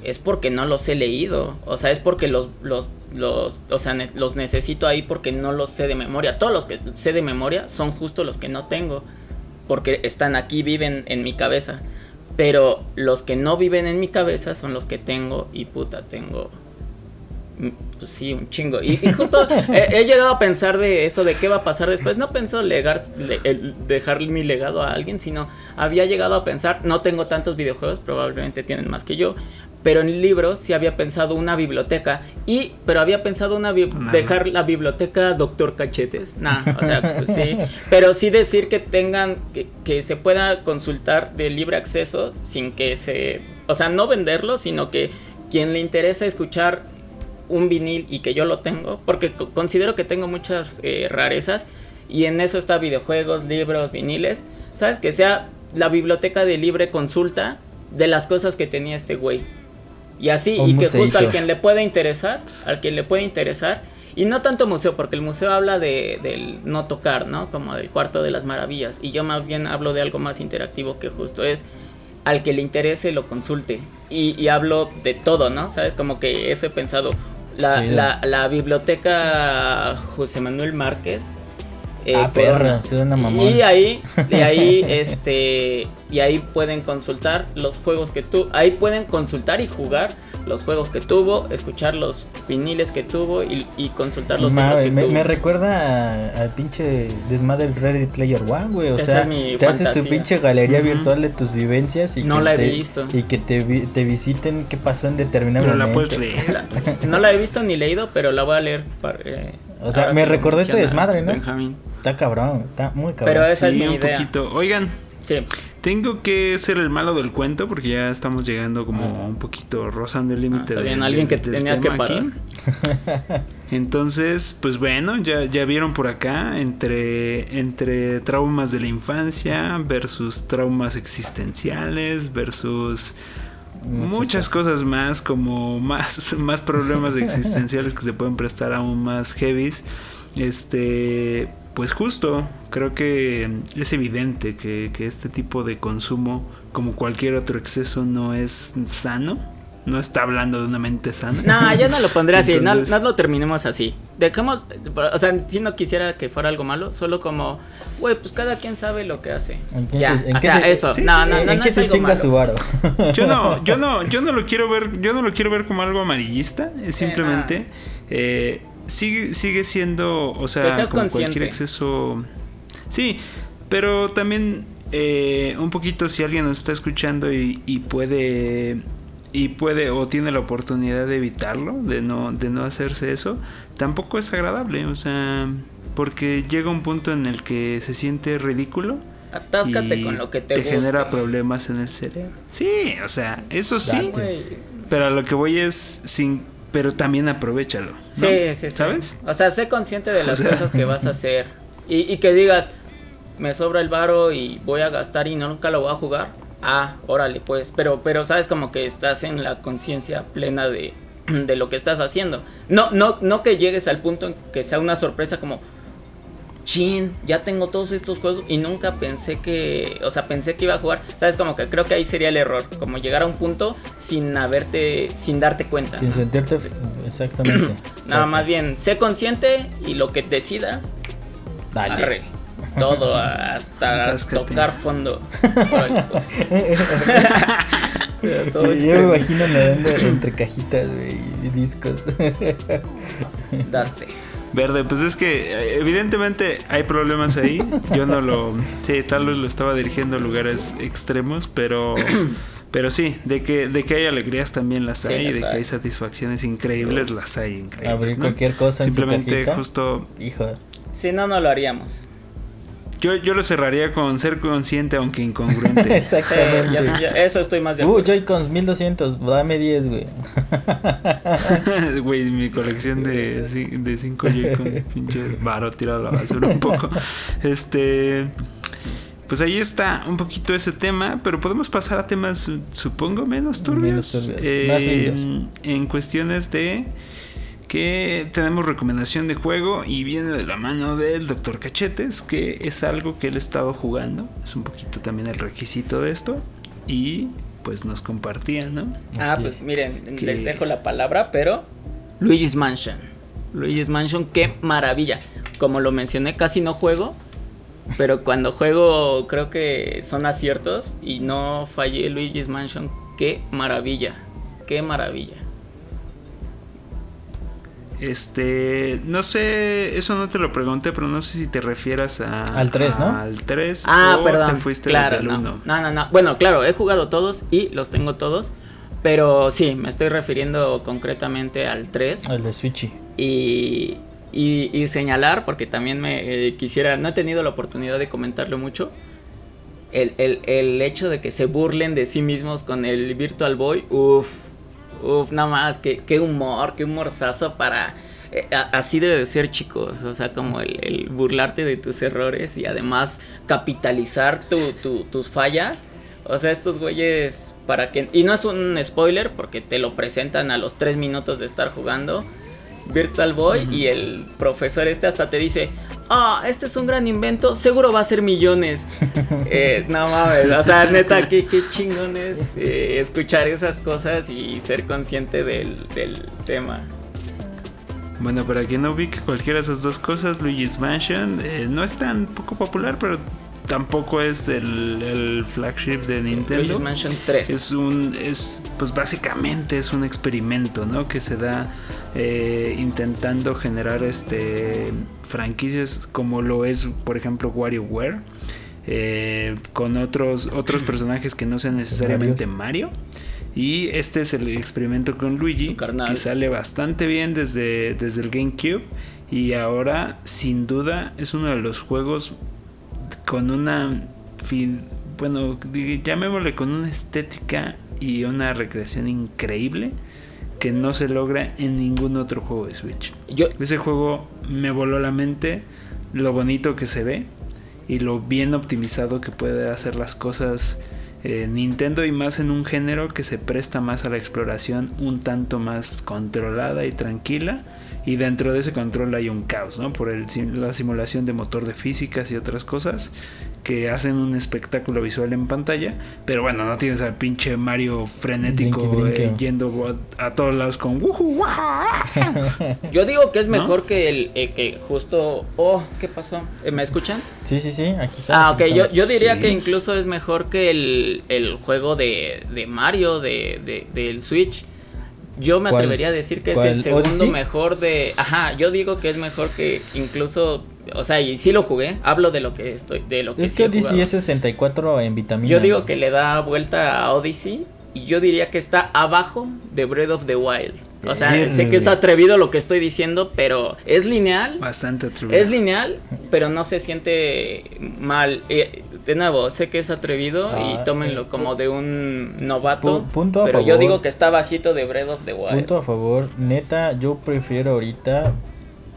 es porque no los he leído. O sea, es porque los, los, los, o sea, ne- los necesito ahí porque no los sé de memoria. Todos los que sé de memoria son justo los que no tengo. Porque están aquí, viven en mi cabeza. Pero los que no viven en mi cabeza son los que tengo y puta, tengo... Pues sí, un chingo. Y, justo he, llegado a pensar de eso, de qué va a pasar después. No pensó legar, le- el- dejar mi legado a alguien, sino había llegado a pensar, no tengo tantos videojuegos, probablemente tienen más que yo, pero en libros sí había pensado una biblioteca. Y, pero había pensado una Nah. dejar la biblioteca Doctor Cachetes. Nah, o sea, pues sí. Pero sí decir que tengan, que, que se pueda consultar de libre acceso sin que se, o sea, no venderlo, sino que quien le interesa escuchar un vinil y que yo lo tengo, porque co- considero que tengo muchas eh, rarezas y en eso está videojuegos, libros, viniles, ¿sabes? Que sea la biblioteca de libre consulta de las cosas que tenía este güey. Y así, Un y que justo museíto. al quien le pueda interesar, al quien le pueda interesar, y no tanto museo, porque el museo habla de, del no tocar, ¿no? Como del cuarto de las maravillas, y yo más bien hablo de algo más interactivo que justo es al que le interese lo consulte. Y, y hablo de todo, ¿no? ¿Sabes? Como que eso he pensado. La, Sí, la, la biblioteca José Manuel Márquez eh, ah, perra, suena mamón. Y ahí, y ahí, este, y ahí pueden consultar los juegos que tú, ahí pueden consultar y jugar los juegos que tuvo, escuchar los viniles que tuvo y, y consultar los libros que me, tuvo. me recuerda al pinche desmadre Ready Player One, güey. O Esa sea, es mi te haces tu fantasía. pinche galería Ujú. virtual de tus vivencias y No que la he te- visto. Y que te, te visiten qué pasó en determinado Pero la momento. puedes leer. La- no la he visto ni leído, pero la voy a leer. para- eh, O sea, me recordó ese desmadre, ¿no? Benjamín. Está cabrón, está muy cabrón. Pero esa es Sí, mi un idea. poquito. Oigan, Sí. tengo que ser el malo del cuento porque ya estamos llegando como un poquito rozando el Ah, límite. está bien, del- alguien que tenía que aquí. Entonces, pues bueno, ya, ya vieron por acá entre, entre traumas de la infancia versus traumas existenciales versus muchas cosas más como más, más problemas existenciales que se pueden prestar aún más heavies. Este, pues justo, creo que es evidente que, que este tipo de consumo, como cualquier otro exceso, no es sano. No está hablando de una mente sana. No, yo no lo pondré así, no, Entonces- no lo terminemos así. Dejemos, o sea, si no quisiera que fuera algo malo, solo como, güey, pues cada quien sabe lo que hace. ¿En qué ya, se- en o qué sea, se- eso, Sí, no, sí, no, no, ¿En no qué es se algo chinga malo. su varo? Yo no, yo no, yo no lo quiero ver, yo no lo quiero ver como algo amarillista. Es simplemente eh, sigue, sigue siendo, o sea, seas como cualquier exceso. Sí, pero también eh, un poquito si alguien nos está escuchando y, y puede y puede o tiene la oportunidad de evitarlo, de no, de no hacerse eso, tampoco es agradable, o sea, porque llega un punto en el que se siente ridículo. Atáscate y con lo que te, guste. genera problemas en el cerebro. Sí, o sea, eso sí. Date. Pero a lo que voy es sin. Pero también aprovechalo. ¿no? Sí, sí, sí. ¿Sabes? O sea, sé consciente de las O sea- cosas que vas a hacer. Y, y que digas, me sobra el varo y voy a gastar y no, nunca lo voy a jugar. Ah, órale, pues. Pero, pero sabes como que estás en la conciencia plena de, de lo que estás haciendo. No, no, no que llegues al punto en que sea una sorpresa como. Chin, ya tengo todos estos juegos y nunca pensé que, o sea, pensé que iba a jugar. Sabes, como que creo que ahí sería el error, como llegar a un punto sin haberte, sin darte cuenta. Sin sentirte f- exactamente. Nada Exacto. más bien, sé consciente y lo que decidas, Dale. arre. Todo hasta tocar fondo. Pues. Todo Yo me imagino nadando entre cajitas, y discos. Date. Verde, pues es que eh, evidentemente hay problemas ahí. Yo no lo. Sí, tal vez lo estaba dirigiendo a lugares extremos, pero. Pero sí, de que, de que hay alegrías también las Sí, hay, las de que hay. satisfacciones increíbles, las hay increíbles. Abrir ¿no? cualquier cosa en su Simplemente justo Hijo. Si no, no lo haríamos. Yo, yo lo cerraría con ser consciente aunque incongruente. Sí, Exactamente. ya- ya- eso estoy más de Uh, acuerdo. Joy-Cons 1200, dame 10, güey. Güey, mi colección de 5 J con pinche varo tirado a la basura un poco. Este. Pues ahí está un poquito ese tema, pero podemos pasar a temas, su- supongo, menos turbios. Menos turbios, Eh, más limpios. en cuestiones de que tenemos recomendación de juego y viene de la mano del Dr. Cachetes, que es algo que él ha estado jugando. Es un poquito también el requisito de esto. Y pues nos compartía, ¿no? Ah, Así pues es. miren, Que- les dejo la palabra, pero Luigi's Mansion. Luigi's Mansion, qué maravilla. Como lo mencioné, casi no juego, pero cuando juego creo que son aciertos y no fallé Luigi's Mansion, qué maravilla. Qué maravilla. Este, no sé, eso no te lo pregunté, pero no sé si te refieras a, Al tres, ¿no? Al 3 Ah, o perdón. te fuiste claro, desde el no. 1. no, no, no. Bueno, claro, he jugado todos y los tengo todos, pero sí, me estoy refiriendo concretamente al 3. El de Switchy. y, y, y señalar, porque también me eh, quisiera, no he tenido la oportunidad de comentarlo mucho, el, el, el hecho de que se burlen de sí mismos con el Virtual Boy, uff, uff, nada más, qué, qué humor, qué humorzazo para... eh, así debe de ser chicos, o sea, como el, burlarte de tus errores y además capitalizar tu- tus fallas. O sea, estos güeyes, para que... Y no es un spoiler porque te lo presentan a los 3 minutos de estar jugando. Virtual Boy y el profesor este hasta te dice, ah, este es un gran invento, seguro va a ser millones. Eh, no mames, o sea, neta, qué, qué chingón es eh, escuchar esas cosas y ser consciente del, del tema. Bueno, para quien no ubique cualquiera de esas dos cosas, Luigi's Mansion eh, no es tan poco popular, pero tampoco es el, el flagship de Sí, Nintendo. Luigi's Mansion 3. Es un, es, pues básicamente es un experimento, ¿no? Que se da eh, intentando generar este franquicias como lo es, por ejemplo, WarioWare, eh, con otros, otros personajes que no sean necesariamente Mario. Y este es el experimento con Luigi, Su carnal. que sale bastante bien desde, desde el GameCube. Y ahora, sin duda, es uno de los juegos con una fin, bueno, llamémosle con una estética y una recreación increíble que no se logra en ningún otro juego de Switch. Yo, Ese juego me voló la mente, lo bonito que se ve y lo bien optimizado que puede hacer las cosas eh, Nintendo y más en un género que se presta más a la exploración un tanto más controlada y tranquila y dentro de ese control hay un caos, ¿no? Por el, sim- la simulación de motor de físicas y otras cosas que hacen un espectáculo visual en pantalla, pero bueno, no tienes al pinche Mario frenético Brinque, brinque. eh, yendo a, a todos lados con "Wuju, waja". yo digo que es ¿No? mejor que el eh, que justo. Oh, ¿qué pasó? Eh, ¿Me escuchan? Sí, sí, sí, aquí está. Ah, ok, yo, yo diría Sí. que incluso es mejor que el, el juego de, de Mario de, de- del Switch. Yo me atrevería a decir que es el segundo ¿Odyssey? mejor de... Ajá, yo digo que es mejor que incluso... O sea, y sí lo jugué, hablo de lo que estoy... De lo que Es sí que Odyssey es 64 en vitamina. Yo digo que le da vuelta a Odyssey y yo diría que está abajo de Breath of the Wild. O sea, sé que es atrevido lo que estoy diciendo, pero es lineal. Bastante atrevido. Es lineal, pero no se siente mal. Eh, de nuevo, sé que es atrevido Ah, y tómenlo como de un novato. Pu- punto a pero yo digo que está bajito de Breath of the Wild. Punto a favor, neta, yo prefiero ahorita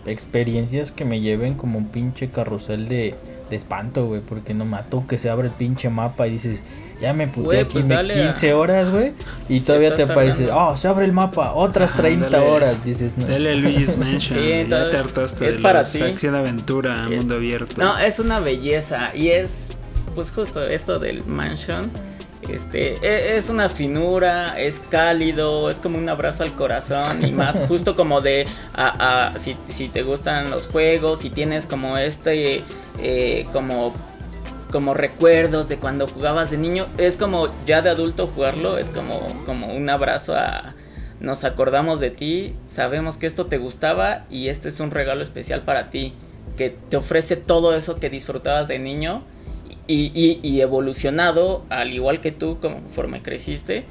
experiencias que me lleven como un pinche carrusel de, de espanto, güey, porque no mato que se abre el pinche mapa y dices, ya me puté Güey, aquí pues me dale a- 15 horas, güey, y todavía te aparece, oh, se abre el mapa, otras Ajá, 30 dale. horas, dices, no. Dale a Luigi's Mansion. Sí, ya te hartaste es de para ti. acción aventura, Eh, mundo abierto. No, es una belleza y es pues justo esto del mansion. Este, e- es una finura, es cálido, es como un abrazo al corazón y más justo como de, a- a- si, si te gustan los juegos, si tienes como este, eh, como, como recuerdos de cuando jugabas de niño, es como ya de adulto jugarlo, es como, como un abrazo a, nos acordamos de ti, sabemos que esto te gustaba y este es un regalo especial para ti, que te ofrece todo eso que disfrutabas de niño y, y- y evolucionado, al igual que tú, conforme creciste,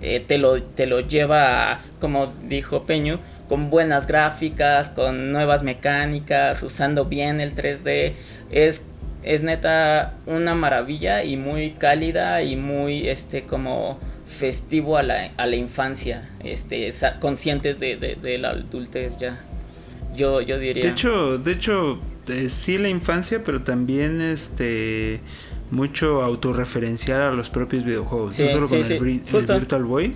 eh, te, lo, te lo lleva, a, como dijo Peño, con buenas gráficas, con nuevas mecánicas, usando bien el 3D. Es, es neta una maravilla y muy cálida y muy este como festivo a la, a la infancia, este, conscientes de, de, de la adultez ya. Yo, yo diría. De hecho, de hecho, eh, sí la infancia, pero también este mucho autorreferencial a los propios videojuegos. Sí, no solo sí, con sí, el. Virtual Boy,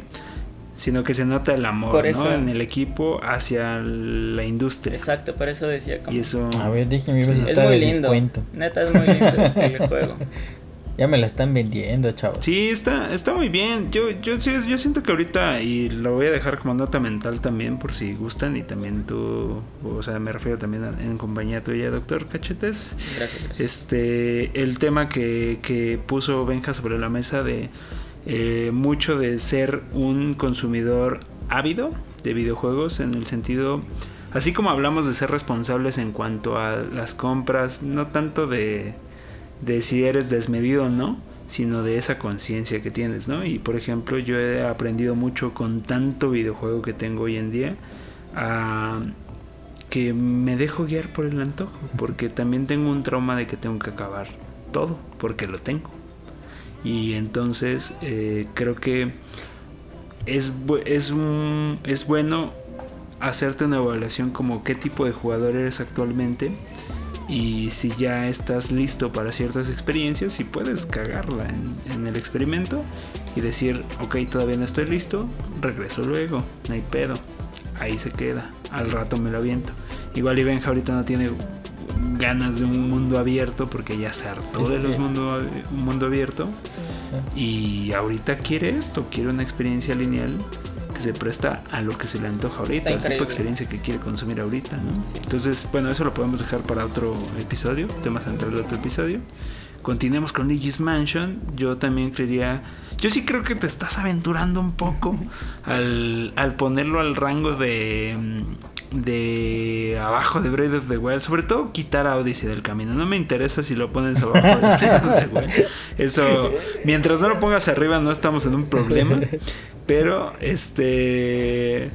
sino que se nota el amor Por ¿no? en el equipo hacia la industria. Exacto, por eso decía como... Y eso. A ver, es muy lindo. descuento. Neta, es muy lindo el juego. Ya me la están vendiendo, chavos. Sí, está, está muy bien. Yo, yo, yo siento que ahorita, y lo voy a dejar como nota mental también, por si gustan, y también tú, o sea, me refiero también a- en compañía tuya, doctor Cachetes. Gracias, gracias. Este, el tema que, que puso Benja sobre la mesa de eh, mucho de ser un consumidor ávido de videojuegos en el sentido, así como hablamos de ser responsables en cuanto a las compras, no tanto de, de si eres desmedido o no, sino de esa conciencia que tienes, ¿no? Y por ejemplo, yo he aprendido mucho con tanto videojuego que tengo hoy en día que me dejo guiar por el antojo, porque también tengo un trauma de que tengo que acabar todo, porque lo tengo. Y entonces eh, creo que es, es, es bueno hacerte una evaluación como qué tipo de jugador eres actualmente y si ya estás listo para ciertas experiencias y puedes cagarla en, en el experimento y decir, ok, todavía no estoy listo, regreso luego, no hay pedo, ahí se queda, al rato me lo aviento. Igual y Benja ahorita no tiene ganas de un mundo abierto porque ya se hartó Es de los mundo, un mundo abierto y ahorita quiere esto, quiere una experiencia lineal que se presta a lo que se le antoja ahorita, al tipo de experiencia que quiere consumir ahorita, ¿no? Entonces, bueno, eso lo podemos dejar para otro episodio, tema central de otro episodio. Continuemos con Luigi's Mansion. Yo también creería. Yo sí creo que te estás aventurando un poco al, al ponerlo al rango de de abajo de Breath of the Wild, sobre todo quitar a Odyssey del camino. No me interesa si lo pones abajo de Breath of the Wild. Eso, mientras no lo pongas arriba, no estamos en un problema. Pero, este.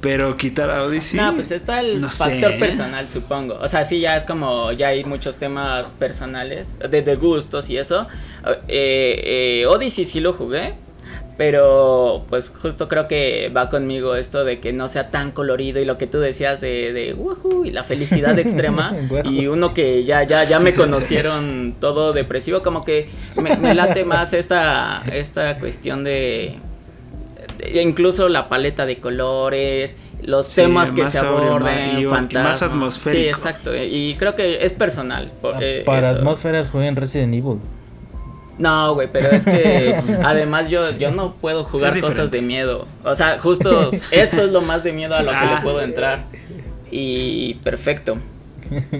Pero quitar a Odyssey. No, pues está el factor personal, supongo. O sea, sí, ya es como. Ya hay muchos temas personales, de, de gustos y eso. Eh, eh, Odyssey sí lo jugué. Pero pues justo creo que va conmigo esto de que no sea tan colorido y lo que tú decías de, de y la felicidad extrema y uno que ya, ya, ya me conocieron todo depresivo, como que me, late más esta, esta cuestión de, incluso la paleta de colores, los temas que se aborden, fantasmas. más atmosférico. Sí, exacto. Y creo que es personal. Eh, para atmósferas jueguen Resident Evil. No, güey, pero es que además yo, yo no puedo jugar cosas de miedo. O sea, justo esto es lo más de miedo a lo que le ah. puedo entrar. Y perfecto.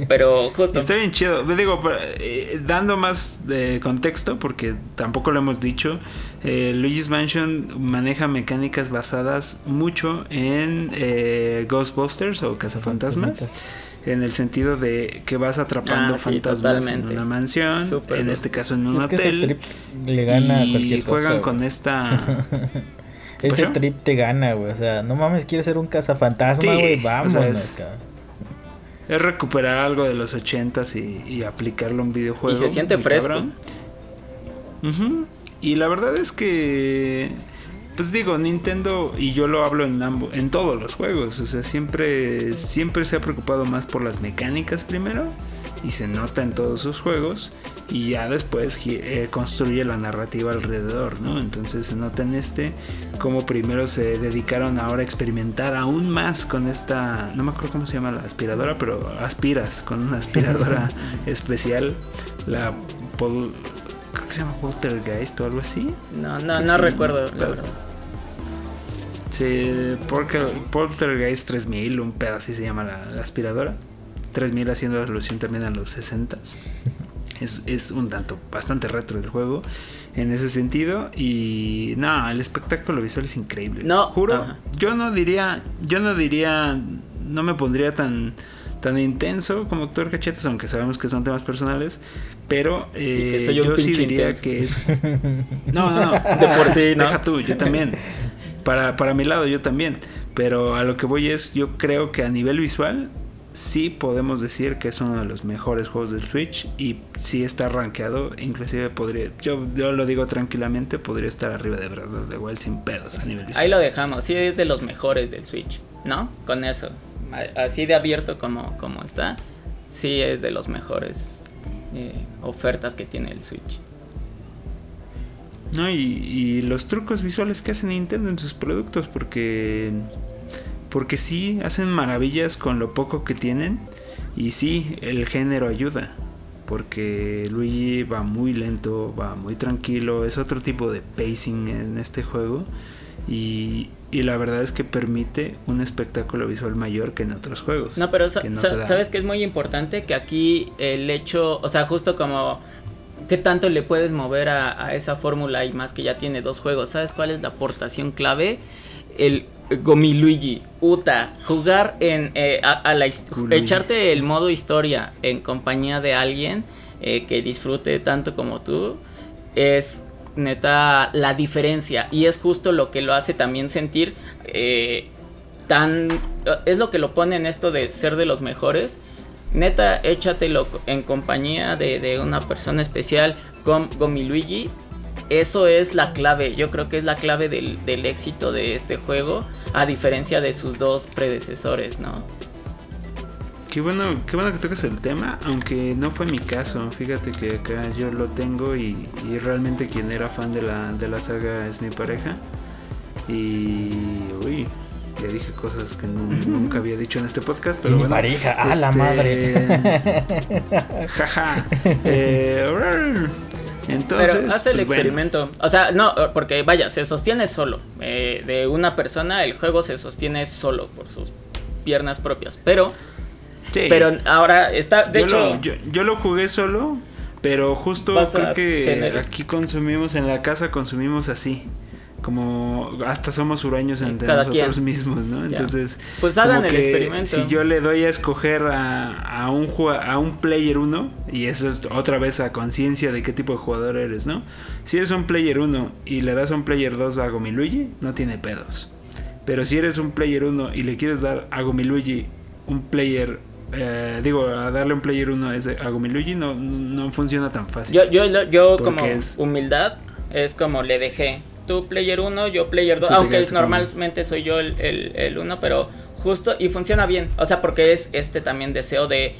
Pero justo. Está bien chido. Digo, eh, dando más de contexto, porque tampoco lo hemos dicho, eh, Luigi's Mansion maneja mecánicas basadas mucho en eh, Ghostbusters o Cazafantasmas en el sentido de que vas atrapando ah, fantasmas en una mansión, en este caso en un hotel. le gana a cualquier juegan con esta ese trip te gana, güey. O sea, no mames, quieres ser un cazafantasma, güey. Vamos, es, recuperar algo de los ochentas y, y aplicarlo a un videojuego. Y se siente fresco. Y la verdad es que pues digo, Nintendo, y yo lo hablo en, ambos, en todos los juegos, o sea, siempre, siempre se ha preocupado más por las mecánicas primero, y se nota en todos sus juegos, y ya después eh, construye la narrativa alrededor, ¿no? Entonces se nota en este como primero se dedicaron ahora a experimentar aún más con esta, no me acuerdo cómo se llama la aspiradora, pero aspiras con una aspiradora especial, la creo que se llama Poltergeist o algo así. No, no, no recuerdo. Sí, Poltergeist 3000, un pedo así se llama la, aspiradora. 3000 haciendo alusión también a los 60 es, es un tanto bastante retro el juego en ese sentido y no, el espectáculo visual es increíble. No, juro, yo no diría, yo no diría, no me pondría tan tan intenso como Doctor Cachetes, aunque sabemos que son temas personales, pero eh, yo sí diría que es... No, no, no, de por sí, ¿no? Deja tú, yo también para, para mi lado yo también. Pero a lo que voy es, yo creo que a nivel visual sí podemos decir que es uno de los mejores juegos del Switch y sí está rankeado, inclusive podría, yo, yo lo digo tranquilamente, podría estar arriba de Breath of the Wild sin pedos a nivel visual. Ahí lo dejamos, sí es de los mejores del Switch, ¿no? Con eso, así de abierto como, como está, sí es de los mejores eh, ofertas que tiene el Switch. No, y, los trucos visuales que hace Nintendo en sus productos, porque, porque sí, hacen maravillas con lo poco que tienen. Y sí, el género ayuda. Porque Luigi va muy lento, va muy tranquilo. Es otro tipo de pacing en este juego. Y, y la verdad es que permite un espectáculo visual mayor que en otros juegos. No, pero sabes que es muy importante que aquí el hecho, o sea, justo como ¿Qué tanto le puedes mover a, esa fórmula y más que ya tiene dos juegos? ¿Sabes cuál es la aportación clave? El Gomiluigi, Uta, jugar en eh, a, la echarte el modo historia en compañía de alguien eh, que disfrute tanto como tú es neta la diferencia y es justo lo que lo hace también sentir eh, tan es lo que lo pone en esto de ser de los mejores neta, échatelo en compañía de, una persona especial con Gomiluigi. Eso es la clave, yo creo que es la clave del, éxito de este juego, a diferencia de sus dos predecesores, ¿no? Qué bueno, qué bueno que tocas el tema, aunque no fue mi caso. Fíjate que acá yo lo tengo y, y realmente quien era fan de la, de la saga es mi pareja. Y uy, le dije cosas que nunca había dicho en este podcast, pero bueno. pareja, a la este, madre. Jaja. Eh, Entonces, Pero hace el pues, bueno. experimento. O sea, no, porque vaya, se sostiene solo. Eh, de una persona, el juego se sostiene solo por sus piernas propias. Pero, Sí. pero ahora está, de yo, hecho, lo, yo, yo lo jugué solo, pero justo creo que tener- aquí consumimos, en la casa consumimos así. Como hasta somos huraños entre Cada nosotros quien. mismos, ¿no? Entonces, Pues hagan el experimento. Si yo le doy a escoger a, a un a un player 1, y eso es otra vez a conciencia de qué tipo de jugador eres, ¿no? Si eres un player 1 y le das a un player 2 a Gomiluigi, no tiene pedos. Pero si eres un player 1 y le quieres dar a Gomiluigi un player, eh, digo, a darle un player 1 a Gomiluigi, no, no funciona tan fácil. yo, yo, yo como es- humildad, es como le dejé. Tú player 1, yo player 2. Tú te Aunque con- normalmente soy yo el, el, el uno, pero justo y funciona bien. O sea, porque es este también deseo de.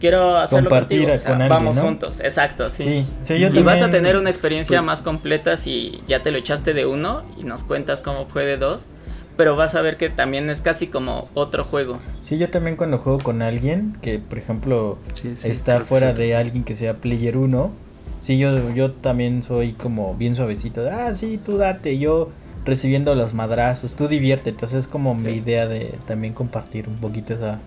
Quiero hacerlo Compartir contigo. o sea, con alguien, vamos ¿no? juntos, exacto, sí. Sí, sí, yo y vas a tener una experiencia pues- más completa si ya te lo echaste de uno y nos cuentas cómo fue de dos. Pero vas a ver que también es casi como otro juego. Sí, yo también cuando juego con alguien que, por ejemplo, Sí, sí, está fuera sí. de alguien que sea player 1, sí, yo, yo también soy como bien suavecito. de, Ah, sí, tú date, yo recibiendo los madrazos, tú diviértete. Entonces es como mi Sí. idea de también compartir un poquito esa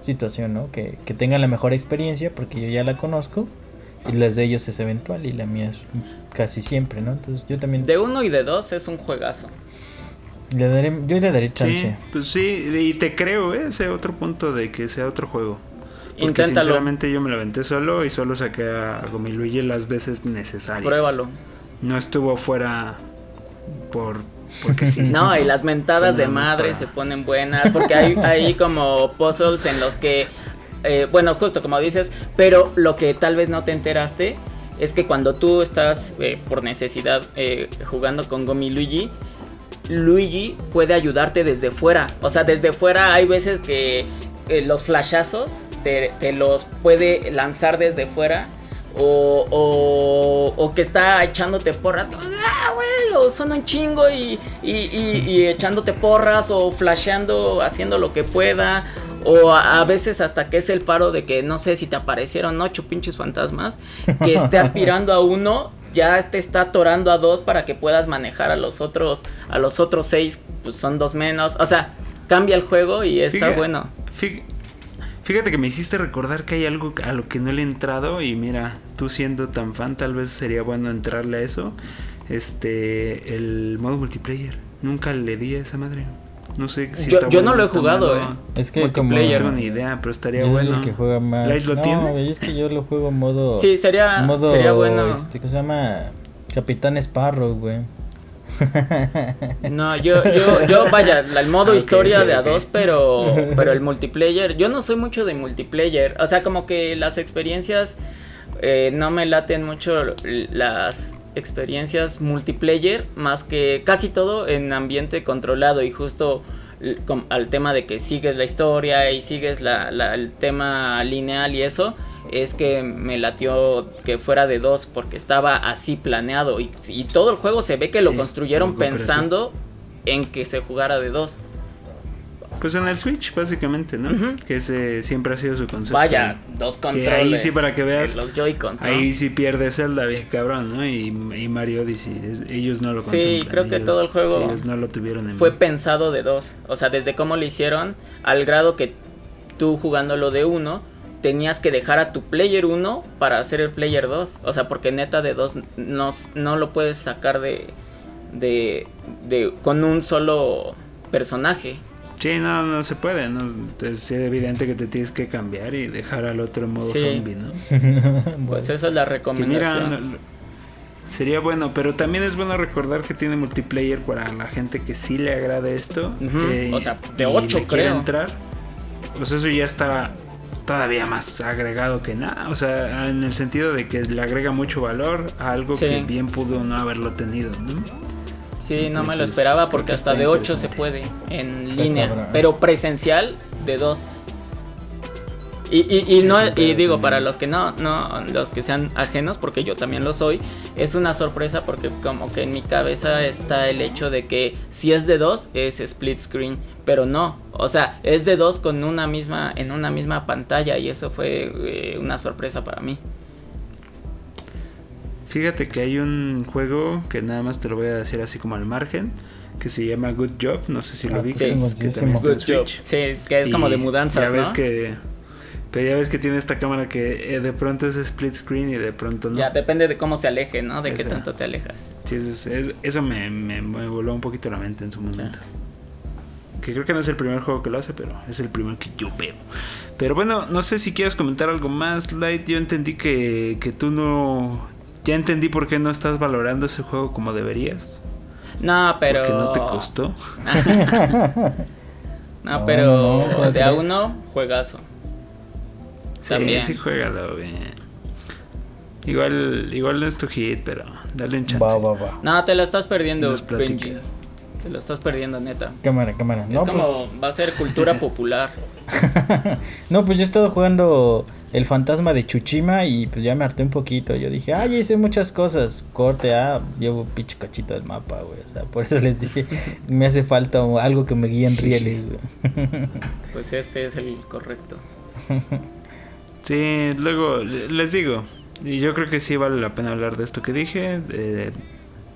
situación, ¿no? Que, que tengan la mejor experiencia porque yo ya la conozco y las de ellos es eventual y la mía es casi siempre, ¿no? Entonces yo también De uno y de dos es un juegazo. le daré, yo le daré Sí, chance. pues sí, y te creo ¿eh? ese otro punto de que sea otro juego. Porque Inténtalo. sinceramente yo me lo aventé solo y solo saqué a Gomiluigi las veces necesarias. Pruébalo. No estuvo fuera por porque sí. No, y las mentadas de madre para- se ponen buenas, porque hay, hay como puzzles en los que, eh, bueno, justo como dices, pero lo que tal vez no te enteraste es que cuando tú estás eh, por necesidad eh, jugando con Gomi Luigi, Luigi puede ayudarte desde fuera. O sea, desde fuera hay veces que los flashazos te, te los puede lanzar desde fuera. O, o, o que está echándote porras, como, ah, güey, o son un chingo y, y, y- y echándote porras o flasheando, haciendo lo que pueda. O a, a veces hasta que es el paro de que no sé si te aparecieron ocho pinches fantasmas, que esté aspirando a uno, ya te está atorando a dos para que puedas manejar a los otros, a los otros seis, pues son dos menos. O sea, cambia el juego y está Fíjate- bueno. fí- Fíjate que me hiciste recordar que hay algo a lo que no le he entrado y mira, tú siendo tan fan tal vez sería bueno entrarle a eso. Este, el modo multiplayer. Nunca le di a esa madre. No sé si Yo- está yo bueno no lo he jugado, malo. eh. Es que como No Multiplayer. tengo ni idea, pero estaría Yo bueno. el que juega más. ¿Light lo no, tienes? es que yo lo juego en modo. Sí, sería, modo, sería bueno. Este, ¿Cómo se llama? Capitán Sparrow, güey. No, yo, yo, yo, vaya, el modo Ah, historia sí, de a dos, pero, pero el multiplayer, yo no soy mucho de multiplayer, o sea, como que las experiencias eh, no me laten mucho las experiencias multiplayer, más que casi todo en ambiente controlado y justo al tema de que sigues la historia y sigues la, la- el tema lineal y eso, es que me latió que fuera de dos porque estaba así planeado y, y todo el juego se ve que lo Sí, construyeron pensando en que se jugara de dos. Pues en el Switch, básicamente, ¿no? Que ese siempre ha sido su concepto. Vaya, dos Que ahí controles. sí, para que veas, Los Joy-Cons, ¿no? Ahí sí pierde Zelda, bien cabrón, ¿no? Y, y Mario Odyssey, es- ellos no lo Sí, creo que ellos- todo el juego Ellos no lo tuvieron en Fue pensado de dos. O sea, desde cómo lo hicieron, al grado que tú jugándolo de uno, tenías que dejar a tu player 1 para hacer el player 2. O sea, porque neta de dos no, no lo puedes sacar de, de, de. con un solo personaje. Sí, no, no se puede, ¿no? Es evidente que te tienes que cambiar y dejar al otro en modo Sí. zombie, ¿no? Pues esa es la Que mira, recomendación. no- sería bueno, pero también es bueno recordar que tiene multiplayer para la gente que sí le agrade esto. eh, o sea, de y ocho, le quiere creo. entrar. Pues eso ya está todavía más agregado que nada. O sea, en el sentido de que le agrega mucho valor a algo Sí. que bien pudo no haberlo tenido, ¿no? Sí, no me lo esperaba porque que hasta de 8 se puede en línea, pero presencial de 2. Y, y, y no, y digo, para los que no, no, los que sean ajenos, porque yo también lo soy, es una sorpresa porque como que en mi cabeza está el hecho de que si es de 2 es split screen, pero no, o sea, es de 2 con una misma, en una misma pantalla y eso fue eh, una sorpresa para mí. Fíjate que hay un juego que nada más te lo voy a decir así como al margen, que se llama Good Job, no sé si lo Ah, vi, sí, que, sí, también está en Good job. Switch. Sí, que es como Y de mudanzas, ya ves ¿no? que pero ya ves que tiene esta cámara que eh, de pronto es split screen y de pronto no. Ya depende de cómo se aleje, ¿no? De qué tanto te alejas. Sí, eso, es- es- eso me, me, me voló un poquito la mente en su momento. Que creo que no es el primer juego que lo hace, pero es el primero que yo veo. Pero bueno, no sé si quieres comentar algo más, Light. Yo entendí que, que tú no... Ya entendí por qué no estás valorando ese juego como deberías. No, pero. Porque no te costó. No, pero no, no, ¿cómo de a crees? uno, juegazo. Sí, También. sí, juégalo bien. Igual, igual no es tu hit, pero dale un chance. Va, va, va. No, te la estás perdiendo. Benji. Te lo estás perdiendo, neta. Cámara, cámara. No, es pues, como, va a ser cultura popular. no, pues yo he estado jugando el fantasma de Chuchima y pues ya me harté un poquito. Yo dije, ay, hice muchas cosas. Corte, ah, llevo pinche cachito del mapa, güey. O sea, por eso les dije, me hace falta algo que me guíe en rieles, güey. Pues este es el correcto. Sí, luego le- les digo, y yo creo que sí vale la pena hablar de esto que dije. eh,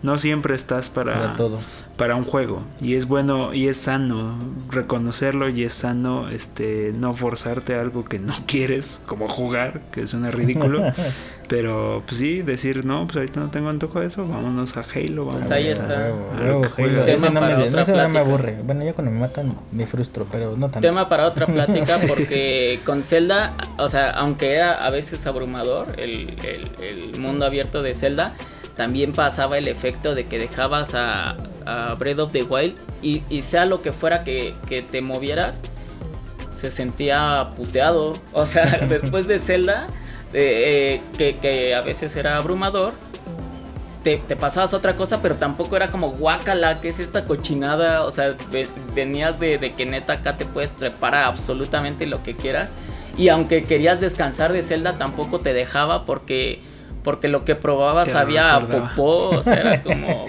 no siempre estás para, Para todo. Para un juego y es bueno y es sano reconocerlo y es sano este no forzarte a algo que no quieres como jugar que suena ridículo pero pues sí decir no pues ahorita no tengo antojo de eso vámonos a Halo vamos Pues ahí a- está. Halo. Tema no, para me, otra no me aburre. Bueno, ya cuando me matan me frustro, pero no tanto. Tema para otra plática porque con Zelda, o sea, aunque era a veces abrumador el, el- el mundo abierto de Zelda, también pasaba el efecto de que dejabas a, a Breath of the Wild y, sea lo que fuera que, te movieras, se sentía puteado. O sea, después de Zelda, eh, que, a veces era abrumador, te, te pasabas otra cosa, pero tampoco era como guácala, que es esta cochinada? O sea, ve- venías de, de que neta acá te puedes trepar a absolutamente lo que quieras. Y aunque querías descansar de Zelda, tampoco te dejaba porque, porque lo que no había recordaba. popó, o sea, era como...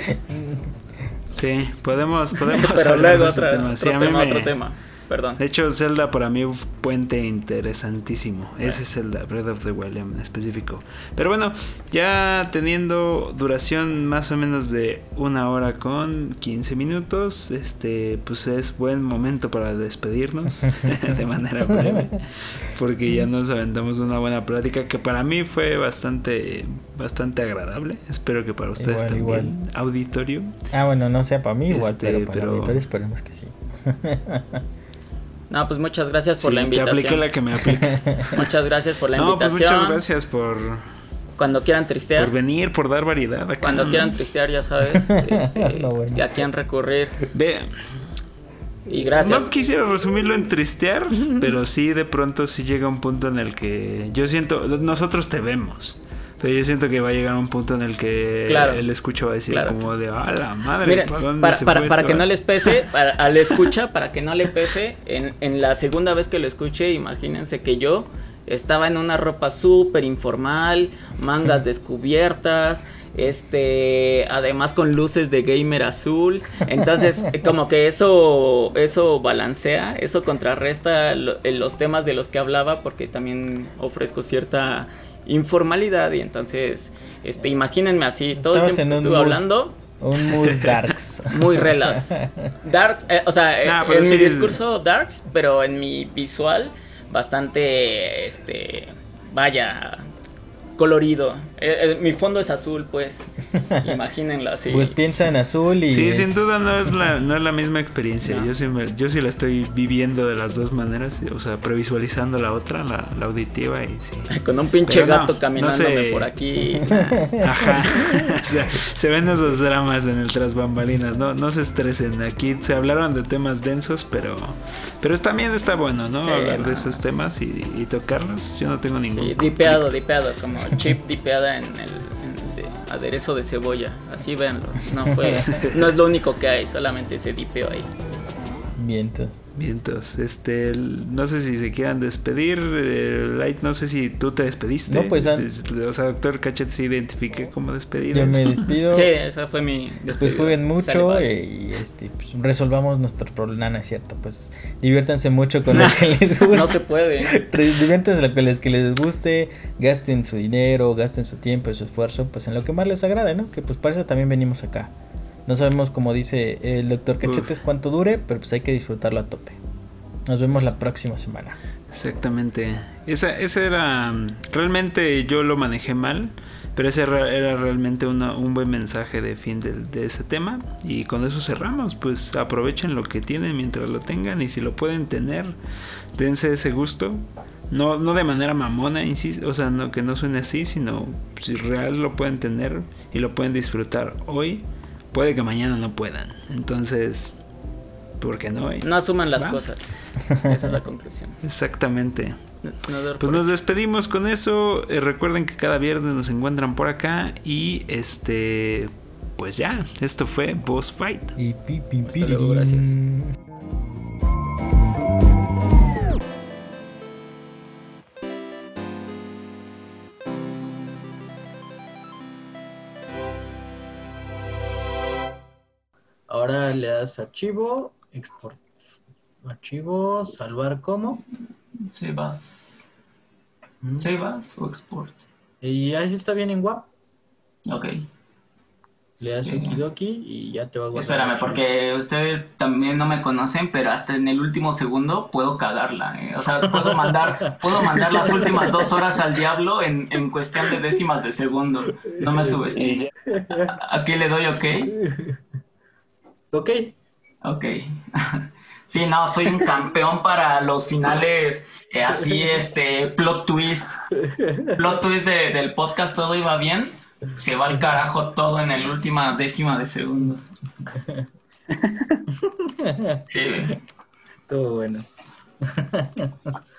sí podemos podemos pero hablar luego de ese otra- tema. Sí, otro a tema, me- otro tema. Perdón. De hecho, Zelda para mí un puente interesantísimo. Ese es Zelda, Breath of the Wild en específico. Pero bueno, ya teniendo duración más o menos de una hora con 15 minutos, este, pues es buen momento para despedirnos de manera breve. Porque ya nos aventamos una buena plática que para mí fue bastante, bastante agradable. Espero que para ustedes Igual, también, igual. auditorio. Ah, bueno, no sea para mí igual, Este, pero para pero- el auditor esperemos que sí. No, pues muchas gracias por Sí, la te apliqué invitación. la que me aplicas. Muchas gracias por la No, pues invitación. muchas gracias por, Cuando quieran tristear. por venir, por dar variedad. acá, Cuando quieran tristear, ya sabes, este, No, bueno. ya quieren recurrir. Ve, Y gracias. no quisiera resumirlo en tristear, pero sí de pronto sí llega un punto en el que yo siento, nosotros te vemos. Pero yo siento que va a llegar un punto en el que Claro. el escucho va a decir Claro. como de, a la madre, ¿para dónde para, se para- fue para esto?" que no les pese, para, al escucha, para que no le pese, en, en la segunda vez que lo escuché, imagínense que yo estaba en una ropa súper informal, mangas descubiertas, este, además con luces de gamer azul, entonces como que eso, eso balancea, eso contrarresta lo- eh, los temas de los que hablaba, porque también ofrezco cierta informalidad y entonces, este, imagínense así, todo el tiempo que estuve mood- hablando, Un mood darks. muy relax. Darks, eh, o sea, eh, Nah, en sí mi discurso darks, pero en mi visual bastante, este, vaya, colorido. Eh, eh, mi fondo es azul, pues. Imagínenlo así. Pues piensa en azul y. Sí, es- sin duda no es la, no es la misma experiencia. No. Yo, sí me- yo sí la estoy viviendo de las dos maneras, o sea, previsualizando la otra, la, la auditiva y sí. Con un pinche Pero no, gato no caminándome sé. por aquí. Ajá. o sea, se ven esos dramas en el tras bambalinas, no, no se estresen. Aquí se hablaron de temas densos, pero pero también está bueno, ¿no? Sí, Hablar no. de esos temas y, y tocarlos. Yo no tengo ningún. Sí, conflicto. dipeado, dipeado, como chip en el en de- aderezo de cebolla. Así véanlo. No fue, no es lo único que hay, solamente ese dipeo ahí. Viento. Vientos, este, no sé si se quieran despedir, eh, Light, no sé si tú te despediste. No, pues, ah. O sea, doctor Cachet se identifique como despedida. Yo me despido. Sí, esa fue mi Después jueguen mucho y este, pues, resolvamos nuestro problema, ¿no es cierto? Pues diviértanse mucho con lo que les guste. no se puede. diviértanse con lo que les guste, gasten su dinero, gasten su tiempo y su esfuerzo, pues en lo que más les agrade, ¿no? Que pues para eso también venimos acá. No sabemos, como dice el doctor Cachetes, cuánto dure, pero pues hay que disfrutarlo a tope. Nos vemos la próxima semana. Exactamente. Esa, ese era. Realmente yo lo manejé mal. Pero ese era, realmente un buen mensaje de fin de, ese tema. Y con eso cerramos. Pues aprovechen lo que tienen mientras lo tengan. Y si lo pueden tener, dense ese gusto. No, no de manera mamona, insisto. O sea, no, que no suene así, sino si real lo pueden tener y lo pueden disfrutar hoy puede que mañana no puedan. Entonces, ¿por qué no? No asuman las cosas. Esa es la conclusión. Exactamente. pues nos despedimos con eso. Eh, recuerden que cada viernes nos encuentran por acá. Y este. Pues ya, esto fue Boss Fight. Y pi, gracias. Le das archivo, export, archivo, salvar como. Sebas. ¿Mm? Sebas o export. Y ahí está bien en WAP. Ok. Le das Okidoki y ya te va a guardar. Espérame, porque ustedes también no me conocen, pero hasta en el último segundo puedo cagarla. ¿eh? O sea, puedo mandar, puedo mandar las últimas dos horas al diablo en, en cuestión de décimas de segundo. No me subestimes. Aquí le doy ok. Ok. Ok. Sí, no, soy un campeón para los finales eh, así, este, plot twist. Plot twist de, del podcast, todo iba bien. Se va al carajo todo en el última décima de segundo. Sí. Todo bueno.